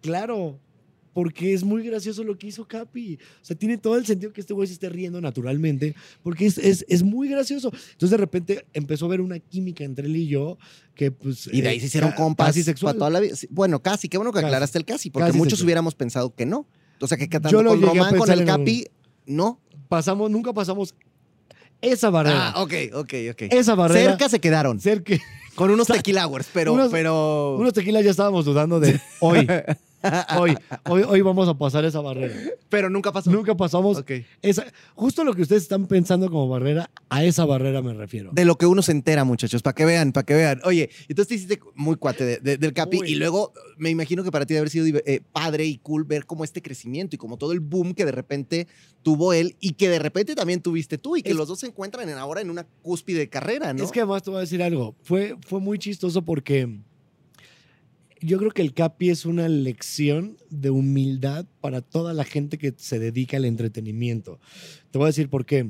claro, porque es muy gracioso lo que hizo Capi. O sea, tiene todo el sentido que este güey se esté riendo naturalmente, porque es, es, es, muy gracioso. Entonces, de repente empezó a ver una química entre él y yo, que pues. Y de ahí se hicieron compas. Casi sexual. Para toda la vida. Bueno, casi, qué bueno que aclaraste el casi, porque muchos hubiéramos pensado que no. O sea, que tanto con Román, con el Capi, no. Pasamos, nunca pasamos esa barrera. Ah, ok, ok, ok. Esa barrera. Cerca se quedaron. Cerca. Con unos <laughs> tequila hours, pero. Unos, pero... unos tequilas ya estábamos dudando de hoy. <laughs> Hoy, hoy, hoy vamos a pasar esa barrera. Pero nunca pasó. Nunca pasamos. Esa, justo lo que ustedes están pensando como barrera, a esa barrera me refiero. De lo que uno se entera, muchachos, para que vean, para que vean. Oye, entonces te hiciste muy cuate del Capi y luego me imagino que para ti debe haber sido eh, padre y cool ver como este crecimiento y como todo el boom que de repente tuvo él y que de repente también tuviste tú y que los dos se encuentran en, ahora en una cúspide de carrera, ¿no? Es que además te voy a decir algo. Fue, fue muy chistoso porque yo creo que el Capi es una lección de humildad para toda la gente que se dedica al entretenimiento. Te voy a decir por qué.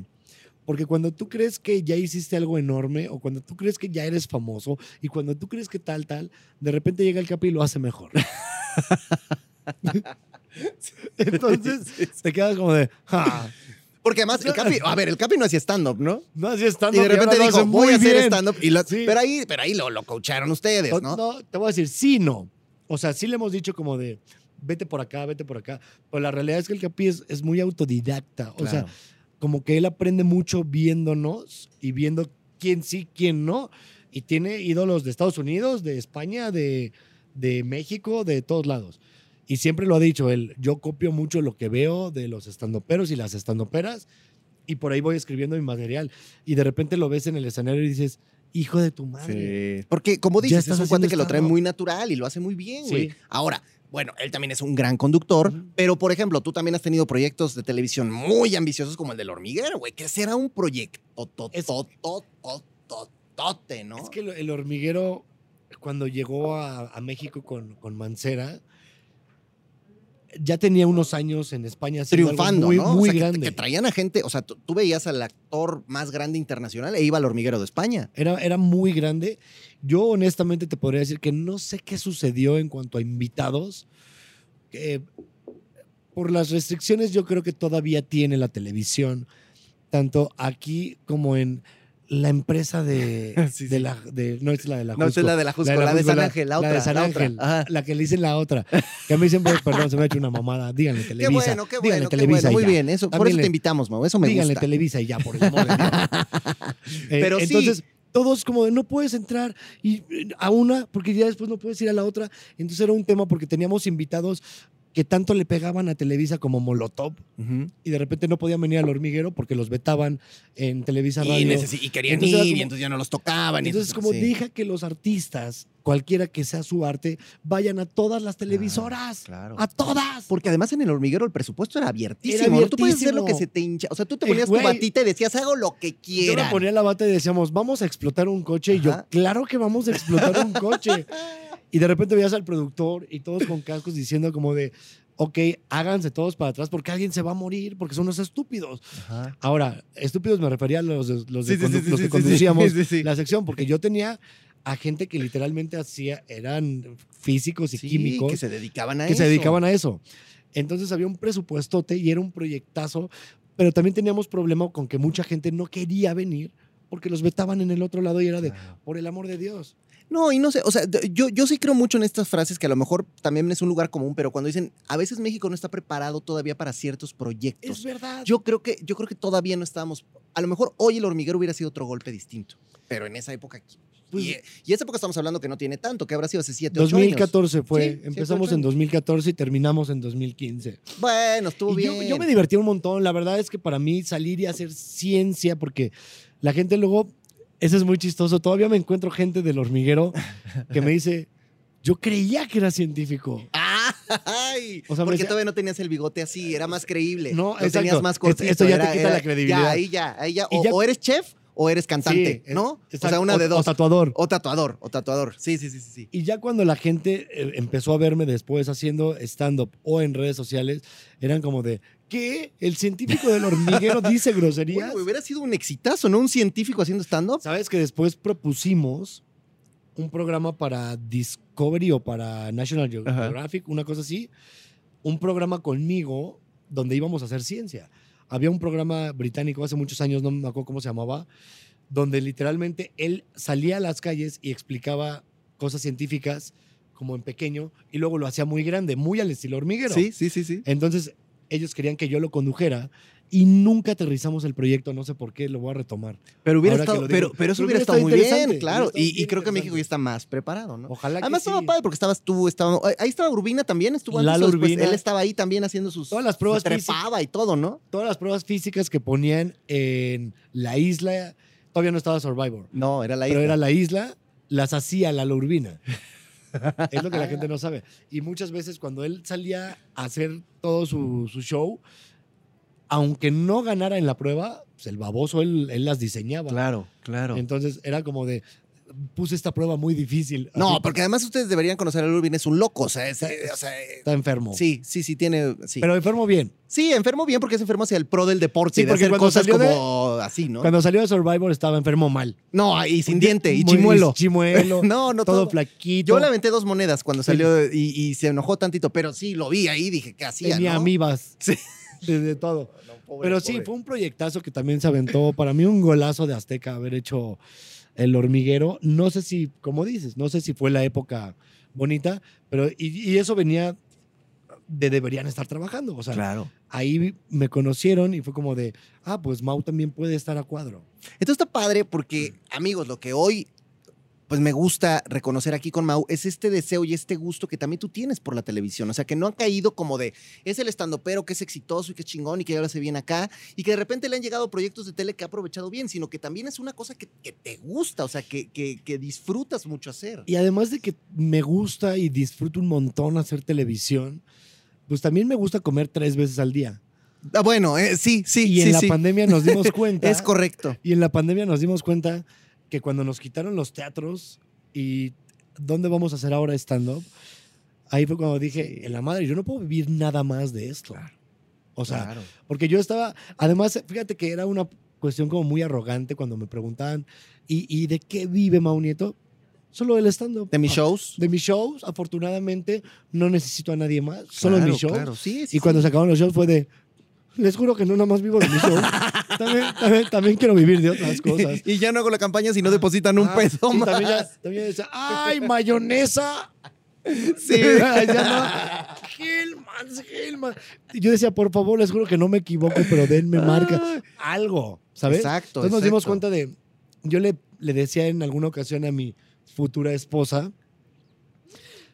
Porque cuando tú crees que ya hiciste algo enorme o cuando tú crees que ya eres famoso y cuando tú crees que tal, tal, de repente llega el Capi y lo hace mejor. <laughs> <laughs> Entonces te quedas como de... Porque además el Capi, a ver, el Capi no hacía stand-up, ¿no? No hacía stand-up. Y de repente dijo, voy a hacer stand-up. Pero ahí, pero ahí lo, lo coacharon ustedes, ¿no? No, te voy a decir, sí, no. O sea, sí le hemos dicho como de, vete por acá, vete por acá. Pero la realidad es que el Capi es, muy autodidacta. O sea, como que él aprende mucho viéndonos y viendo quién sí, quién no. Y tiene ídolos de Estados Unidos, de España, de, de México, de todos lados. Y siempre lo ha dicho él, yo copio mucho lo que veo de los estandoperos y las estandoperas y por ahí voy escribiendo mi material. Y de repente lo ves en el escenario y dices, hijo de tu madre. Sí. Porque como dices, es un cuate que lo trae muy natural y lo hace muy bien, güey. Ahora, bueno, él también es un gran conductor, pero por ejemplo, tú también has tenido proyectos de televisión muy ambiciosos como el del hormiguero, güey, que será un proyecto ¿no? Es que el hormiguero, cuando llegó a, México con, con Mancera, ya tenía unos años en España triunfando, muy, ¿no? muy grande. Que, traían a gente, o sea, tú, veías al actor más grande internacional e iba al hormiguero de España. Era, era muy grande. Yo honestamente te podría decir que no sé qué sucedió en cuanto a invitados. por las restricciones yo creo que todavía tiene la televisión, tanto aquí como en la empresa de, <laughs> de la de, no es la de la no es la de la Jusco, la de, San Ángel la, otra la de San Ángel la, que le dicen la otra. Que a mí siempre <laughs> perdón se me ha hecho una mamada. Díganle Televisa qué bueno qué bueno, qué Televisa muy bien eso por eso te invitamos Mau eso me díganle gusta. Televisa y ya por el amor de Dios. <laughs> Eh, pero entonces todos como de no puedes entrar y a una porque ya después no puedes ir a la otra. Entonces era un tema porque teníamos invitados que tanto le pegaban a Televisa como Molotov y de repente no podían venir al hormiguero porque los vetaban en Televisa Radio. Y, querían ir y entonces ya no los tocaban. Entonces, como deja que los artistas, cualquiera que sea su arte, vayan a todas las televisoras. Claro. A todas. Porque además en el hormiguero el presupuesto era abiertísimo. Era Tú puedes hacer lo que se te hincha. O sea, tú te ponías tu batita y decías, hago lo que quieras. Yo me ponía la bata y decíamos, vamos a explotar un coche. Y yo, claro que vamos a explotar un coche. <laughs> Y de repente veías al productor y todos con cascos diciendo como de, ok, háganse todos para atrás porque alguien se va a morir porque son unos estúpidos. Ahora, estúpidos me refería a los, los, que conducíamos la sección, porque yo tenía a gente que literalmente hacía, eran físicos y químicos. Que se dedicaban a que eso. se dedicaban a eso. Entonces había un presupuestote y era un proyectazo, pero también teníamos problema con que mucha gente no quería venir porque los vetaban en el otro lado y era de, por el amor de Dios. No, y no sé, o sea, yo, yo sí creo mucho en estas frases que a lo mejor también es un lugar común, pero cuando dicen, a veces México no está preparado todavía para ciertos proyectos. Es verdad. Yo creo que, yo creo que todavía no estábamos, a lo mejor hoy el hormiguero hubiera sido otro golpe distinto, pero en esa época... Pues y, y, esa época estamos hablando que no tiene tanto, que habrá sido hace 7, 8 años. 2014 fue. Empezamos en 2014 y terminamos en 2015. Bueno, estuvo bien. yo me divertí un montón. La verdad es que para mí salir y hacer ciencia, porque la gente luego eso es muy chistoso. Todavía me encuentro gente del hormiguero que me dice, yo creía que era científico. Ay, o sea, porque todavía no tenías el bigote así, era más creíble. No, Lo tenías más cortito. Esto ya te quita la credibilidad. Ya, ahí ya, ahí ya. O, eres chef o eres cantante, ¿no? o sea, una de dos. O tatuador. O tatuador, o tatuador. Sí, sí, sí, sí. Y ya cuando la gente eh, empezó a verme después haciendo stand-up o en redes sociales, eran como de, ¿Qué? ¿El científico del hormiguero dice <laughs> groserías? Bueno, hubiera sido un exitazo, ¿no? Un científico haciendo stand-up. ¿Sabes que después propusimos un programa para Discovery o para National Geographic, una cosa así? Un programa conmigo donde íbamos a hacer ciencia. Había un programa británico hace muchos años, no me acuerdo cómo se llamaba, donde literalmente él salía a las calles y explicaba cosas científicas como en pequeño y luego lo hacía muy grande, muy al estilo hormiguero. Sí, sí, sí, sí. Entonces ellos querían que yo lo condujera y nunca aterrizamos el proyecto, no sé por qué, lo voy a retomar. Pero hubiera estado, pero, pero, eso hubiera, estado muy bien, claro. Y, creo que México ya está más preparado, ¿no? Ojalá Además que estaba padre porque estabas tú, estaba, ahí estaba Urbina también, estuvo antes Urbina, Él estaba ahí también haciendo sus todas las pruebas trepaba y todo, ¿no? Todas las pruebas físicas que ponían en la isla, todavía no estaba Survivor. No, era la isla. Pero era la isla, las hacía la Urbina. <laughs> es lo que la gente no sabe. Y muchas veces cuando él salía a hacer todo su, su show, aunque no ganara en la prueba, pues el baboso él, las diseñaba. Claro, claro. Entonces era como de, puse esta prueba muy difícil. No, porque además ustedes deberían conocer a Urbin, es un loco, o sea, está, enfermo. Sí, sí, sí, tiene. Pero enfermo bien. Sí, enfermo bien porque es enfermo hacia el pro del deporte. Sí, porque cuando cosas como así, ¿no? Cuando salió de Survivor estaba enfermo mal. No, y sin diente, y chimuelo. <laughs> Chimuelo. <laughs> no, no, todo, flaquito. Yo le aventé dos monedas cuando salió y, se enojó tantito, pero sí, lo vi ahí, dije, ¿qué hacía? Tenía amibas. Sí. <laughs> De, todo. Pero sí, fue un proyectazo que también se aventó. Para mí, un golazo de Azteca haber hecho el hormiguero. No sé si, como dices, no sé si fue la época bonita, pero y, eso venía de deberían estar trabajando. O sea, claro. ahí me conocieron y fue como de, ah, pues Mau también puede estar a cuadro. Esto está padre porque, amigos, lo que hoy pues me gusta reconocer aquí con Mau es este deseo y este gusto que también tú tienes por la televisión. O sea, que no han caído como de, es el estandopero que es exitoso y que es chingón y que ya lo hace bien acá y que de repente le han llegado proyectos de tele que ha aprovechado bien, sino que también es una cosa que, te gusta, o sea, que, que, disfrutas mucho hacer. Y además de que me gusta y disfruto un montón hacer televisión, pues también me gusta comer tres veces al día. Ah, bueno, eh, sí, sí. Y en la pandemia nos dimos <laughs> cuenta. es correcto. Y en la pandemia nos dimos cuenta que cuando nos quitaron los teatros y dónde vamos a hacer ahora stand-up, ahí fue cuando dije, en la madre, yo no puedo vivir nada más de esto. O sea, porque yo estaba, además, fíjate que era una cuestión como muy arrogante cuando me preguntaban, ¿y, de qué vive Mau Nieto? Solo del stand-up. ¿De mis shows? De mis shows, afortunadamente, no necesito a nadie más, solo de mis shows. Claro, sí, y cuando se acabaron los shows fue de, les juro que no nada más vivo de mi show. <laughs> también, quiero vivir de otras <laughs> cosas. Y ya no hago la campaña si no depositan un ah, peso más. También, ya, también decía, ¡ay, mayonesa! <laughs> Sí, <laughs> ya no. Hillman, Hillman. Yo decía, por favor, les juro que no me equivoco, pero denme marca. Algo, ¿sabes? Exacto. Entonces nos dimos cuenta de. Yo le, le decía en alguna ocasión a mi futura esposa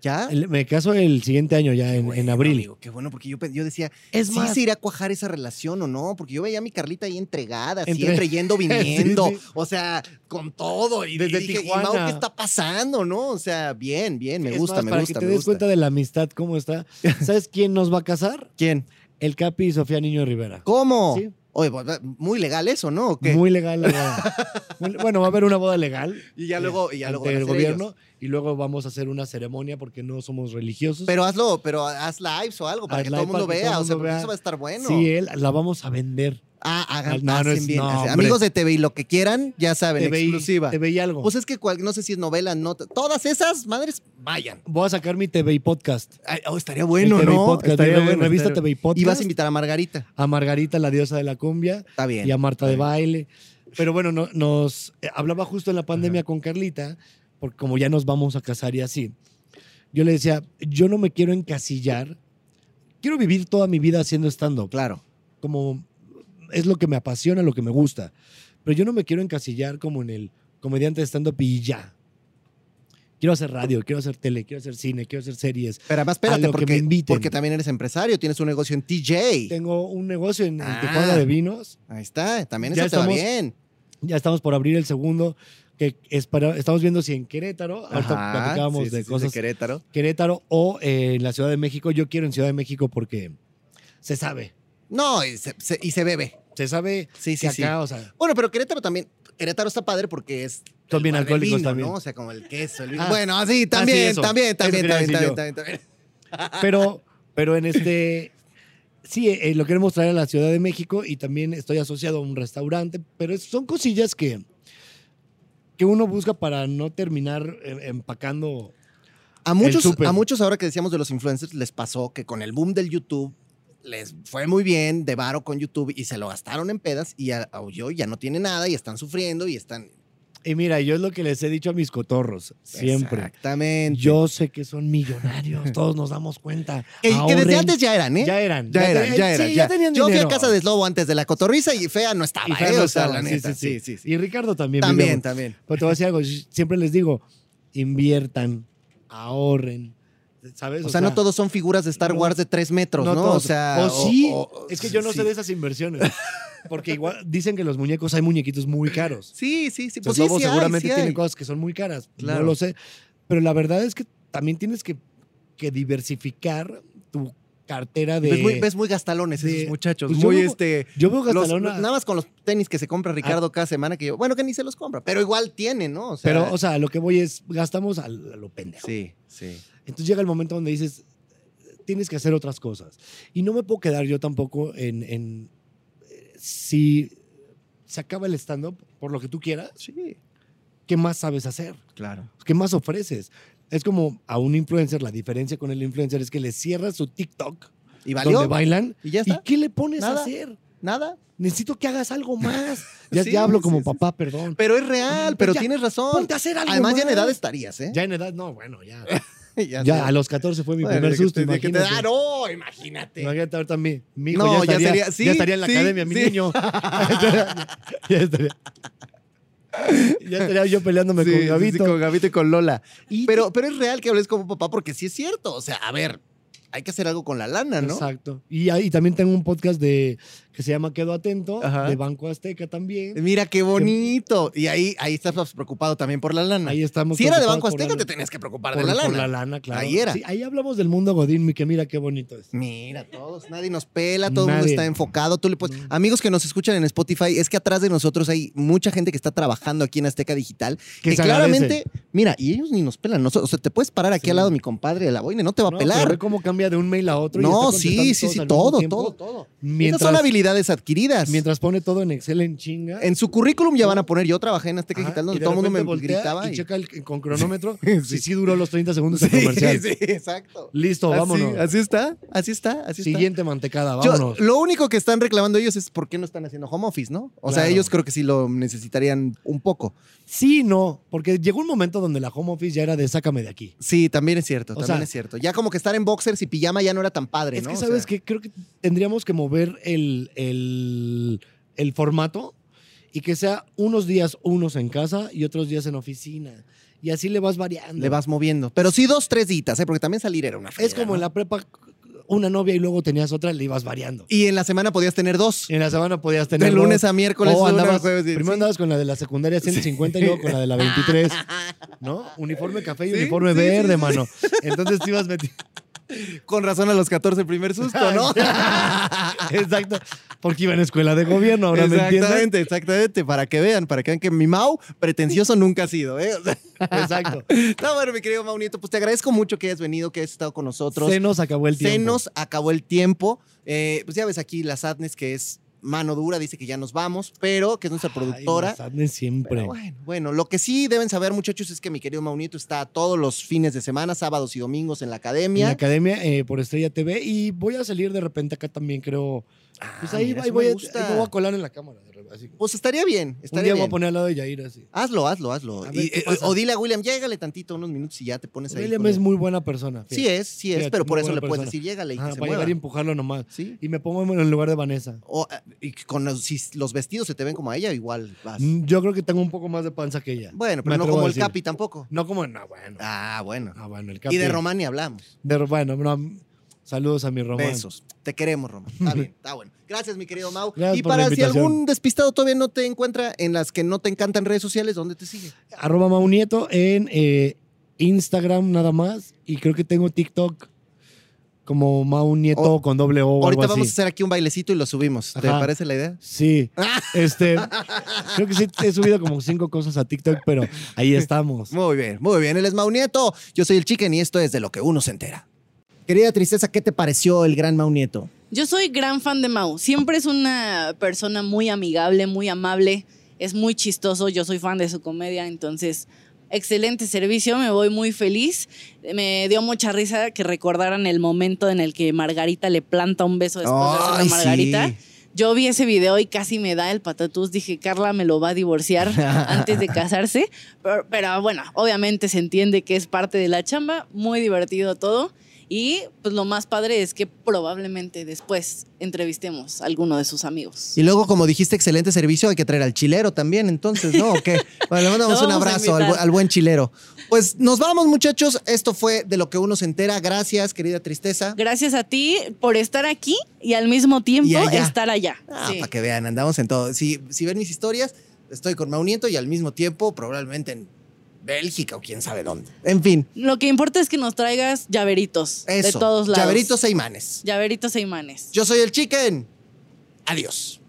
¿Ya? me caso el siguiente año, ya en, abril. qué bueno, porque yo, yo decía, es ¿sí se irá a cuajar esa relación o no? Porque yo veía a mi Carlita ahí entregada, siempre yendo, <laughs> viniendo, o sea, con todo. Y, Desde dije, Tijuana. ¿qué está pasando, no? O sea, bien, bien, me gusta, me para gusta. que te des cuenta de la amistad, cómo está. <laughs> ¿Sabes quién nos va a casar? ¿Quién? El Capi y Sofía Niño Rivera. ¿Cómo? Sí. Oye, pues, muy legal eso, ¿no? Muy legal <laughs> bueno, va a haber una boda legal. Y ya luego, y ya luego el gobierno y luego vamos a hacer una ceremonia porque no somos religiosos. Pero hazlo, pero haz lives o algo para que todo el mundo vea, o sea, porque eso va a estar bueno. Sí, él la vamos a vender. Ah, hagan, no, bien. Amigos de TV y lo que quieran, ya saben, exclusiva. TV y algo. Pues es que no sé si es novela, no. Todas esas madres, vayan. Voy a sacar mi TV y podcast. oh, estaría bueno, ¿no? estaría bueno, revista TV y podcast. Y vas a invitar a Margarita. A Margarita, la diosa de la cumbia. Está bien. Y a Marta de baile. Pero bueno, nos eh, hablaba justo en la pandemia con Carlita, porque como ya nos vamos a casar y así. Yo le decía, yo no me quiero encasillar. Quiero vivir toda mi vida haciendo stand-up. Claro. Como es lo que me apasiona, lo que me gusta. Pero yo no me quiero encasillar como en el comediante de stand-up y ya. Quiero hacer radio, quiero hacer tele, quiero hacer cine, quiero hacer series. Pero además, espérate, porque, porque también eres empresario, tienes un negocio en TJ. Tengo un negocio en, ah, Tijuana de vinos. Ahí está, también eso está bien. Ya estamos por abrir el segundo, que es para, estamos viendo si en Querétaro, ahorita platicábamos de cosas. Querétaro. Querétaro o en la Ciudad de México. Yo quiero en Ciudad de México porque se sabe. No, y se, y se bebe. Se sabe sí, sí, acá, o sea. Bueno, pero Querétaro también. Querétaro está padre porque es. Son bien alcohólicos también. ¿no? O sea, como el queso. El ah, bueno, sí, también, también, también, también, también, también, Pero, pero en este. Sí, eh, lo queremos traer a la Ciudad de México y también estoy asociado a un restaurante, pero son cosillas que, que uno busca para no terminar eh, empacando. A muchos, a muchos ahora que decíamos de los influencers les pasó que con el boom del YouTube les fue muy bien de varo con YouTube y se lo gastaron en pedas y a, ya no tiene nada y están sufriendo y están... Y mira, yo es lo que les he dicho a mis cotorros, siempre. Exactamente. Yo sé que son millonarios, <laughs> todos nos damos cuenta. Que, desde antes ya eran, ¿eh? Ya eran. Ya, eran, ya eran. Sí, ya, tenían Yo fui a casa de Slobo antes de la cotorriza y Fea no estaba, y Fea ¿eh? no estaba, la neta. Sí, sí, sí, Y Ricardo también. También, también. Pero te voy a decir algo, siempre les digo, inviertan, ahorren, ¿sabes? O, sea, no todos son figuras de Star Wars de tres metros, ¿no? O sea. O, sí. es que yo no sé de esas inversiones. <laughs> Porque igual dicen que los muñecos hay muñequitos muy caros. Sí, sí, sí. Pues sí, seguramente tienen cosas que son muy caras. Claro. No lo sé. Pero la verdad es que también tienes que, que diversificar tu cartera de. Ves muy, ves muy gastalones esos muchachos. Pues muy yo veo, este. Yo veo gastalones. Nada más con los tenis que se compra Ricardo ah. cada semana, que yo, bueno, que ni se los compra, pero igual tiene, ¿no? O sea, pero, o sea, lo que voy es, gastamos a lo pendejo. Sí, sí. Entonces llega el momento donde dices, tienes que hacer otras cosas. Y no me puedo quedar yo tampoco en, en si se acaba el stand-up por lo que tú quieras. Sí. ¿Qué más sabes hacer? Claro. ¿Qué más ofreces? Es como a un influencer, la diferencia con el influencer es que le cierras su TikTok ¿Y valió? donde bailan. ¿Y ya está? ¿Y qué le pones a hacer? Nada. Necesito que hagas algo <laughs> más. Ya, hablo como papá, perdón. Pero es real, pero tienes razón. Ponte a hacer algo Además, ya en edad estarías, ¿eh? Ya en edad, no, bueno, ya. <laughs> <laughs> ya, a los 14 fue mi primer susto. Que te, da, no, imagínate. Imagínate ahorita mi, mi hijo no, ya, estaría, ya, sería, sí, ya estaría en la academia, mi niño. <laughs> <laughs> ya estaría. Ya estaría yo peleándome con Gavito. con Gavito y con Lola. pero, pero es real que hables como papá porque sí es cierto. O sea, a ver, hay que hacer algo con la lana, ¿no? Exacto. Y, ahí también tengo un podcast de que se llama Quedo Atento, de Banco Azteca también. Mira qué bonito. Y ahí, ahí estás preocupado también por la lana. Ahí estamos. Si era de Banco Azteca, te tenías que preocupar de la lana. Por la lana, claro. Ahí era. Sí, ahí hablamos del mundo Godín, que mira qué bonito es. Mira, todos, nadie nos pela, todo el mundo está enfocado. Tú le puedes... Amigos que nos escuchan en Spotify, es que atrás de nosotros hay mucha gente que está trabajando aquí en Azteca Digital. Que, claramente, mira, y ellos ni nos pelan. Nosotros, o sea, te puedes parar aquí al lado de mi compadre de la boina, no te va a pelar. Pero ve cómo cambia de un mail a otro. No, sí, sí, sí, todo, todo, todo. Esas son habilidades adquiridas. Mientras pone todo en Excel en chinga. En su currículum ya van a poner, yo trabajé en Azteca Digital donde todo el mundo me gritaba. Y, checa <laughs> con cronómetro si sí. duró los 30 segundos de comercial. Sí, exacto. Listo, vámonos. Así está, así está, así Siguiente mantecada, vámonos. lo único que están reclamando ellos es por qué no están haciendo home office, ¿no? O sea, ellos creo que sí lo necesitarían un poco. Sí, no, porque llegó un momento donde la home office ya era de sácame de aquí. Sí, también es cierto, también es cierto. Ya como que estar en boxers y pijama ya no era tan padre, ¿no? Es que sabes que creo que tendríamos que mover el, el, el formato y que sea unos días unos en casa y otros días en oficina. Y así le vas variando. Le vas moviendo. Pero sí dos, tres ditas, ¿eh? porque también salir era una Es como en la prepa, una novia y luego tenías otra, le ibas variando. Y en la semana podías tener dos. En la semana podías tener De lunes a miércoles. O andabas, primero andabas con la de la secundaria 150 y luego con la de la 23. <laughs> ¿No? Uniforme café y uniforme verde, mano. Entonces te ibas metiendo. <laughs> Con razón a los 14 el primer susto, ¿no? <laughs> Exacto. Porque iba en escuela de gobierno, ahora me Exactamente, exactamente. Para que vean, para que vean que mi Mau pretencioso nunca ha sido, ¿eh? <laughs> Exacto. No, bueno, mi querido Mau Nieto, pues te agradezco mucho que hayas venido, que hayas estado con nosotros. Se nos acabó el tiempo. Se nos acabó el tiempo. Eh, pues ya ves aquí la Sadness, que es mano dura, dice que ya nos vamos, pero que es nuestra productora. Ay, siempre. bueno, bueno, lo que sí deben saber, muchachos, es que mi querido Maunito está todos los fines de semana, sábados y domingos en la academia. En la academia eh, por Estrella TV y voy a salir de repente acá también, creo. Pues ahí, voy, a, voy a colar en la cámara. Pues estaría bien. Estaría Un día voy a poner al lado de Yair así. Hazlo, hazlo, hazlo. Eh, o dile a William, llégale tantito unos minutos y ya te pones ahí. William es muy buena persona. Sí es, sí es, pero por eso le puedes decir, llégale y que se Para llegar y empujarlo nomás. ¿Sí? Y me pongo en el lugar de Vanessa. O, eh, y con los, si los vestidos se te ven como a ella, igual vas. Mm, yo creo que tengo un poco más de panza que ella. Bueno, pero no como el Capi tampoco. No como, no, bueno. Ah, bueno. Ah, bueno, el Capi. Y de Román hablamos. De, bueno, no, Saludos a mi Román. Besos. Te queremos, Román. Está bien, está bueno. Gracias, mi querido Mau. y para si algún despistado todavía no te encuentra en las que no te encantan redes sociales, ¿dónde te sigue? Arroba Mau Nieto en eh, Instagram nada más. Y creo que tengo TikTok como Mau Nieto con doble O. Ahorita vamos a hacer aquí un bailecito y lo subimos. ¿Te parece la idea? Sí. <laughs> este, creo que sí he subido como cinco cosas a TikTok, pero ahí estamos. Muy bien, muy bien. Él es Mau Nieto. Yo soy el Chicken y esto es de lo que uno se entera. Querida Tristeza, ¿qué te pareció el gran Mau Nieto? Yo soy gran fan de Mau. Siempre es una persona muy amigable, muy amable. Es muy chistoso. Yo soy fan de su comedia, entonces excelente servicio, me voy muy feliz. Me dio mucha risa que recordaran el momento en el que Margarita le planta un beso después de hacer Margarita. Yo vi ese video y casi me da el patatús. Dije, Carla me lo va a divorciar <laughs> antes de casarse. Pero, bueno, obviamente se entiende que es parte de la chamba. Muy divertido todo. Y pues lo más padre es que probablemente después entrevistemos a alguno de sus amigos. Y luego, como dijiste, excelente servicio, hay que traer al chilero también, entonces, ¿no? <laughs> Bueno, le mandamos un abrazo al, buen chilero. Pues nos vamos, muchachos. Esto fue de lo que uno se entera. Gracias, querida Tristeza. Gracias a ti por estar aquí y al mismo tiempo estar allá. Ah, para que vean, andamos en todo. Si, si ven mis historias, estoy con Mauniento y al mismo tiempo, probablemente en Bélgica o quién sabe dónde. En fin. Lo que importa es que nos traigas llaveritos de todos lados. Llaveritos e imanes. Llaveritos e imanes. Yo soy el Chicken. Adiós.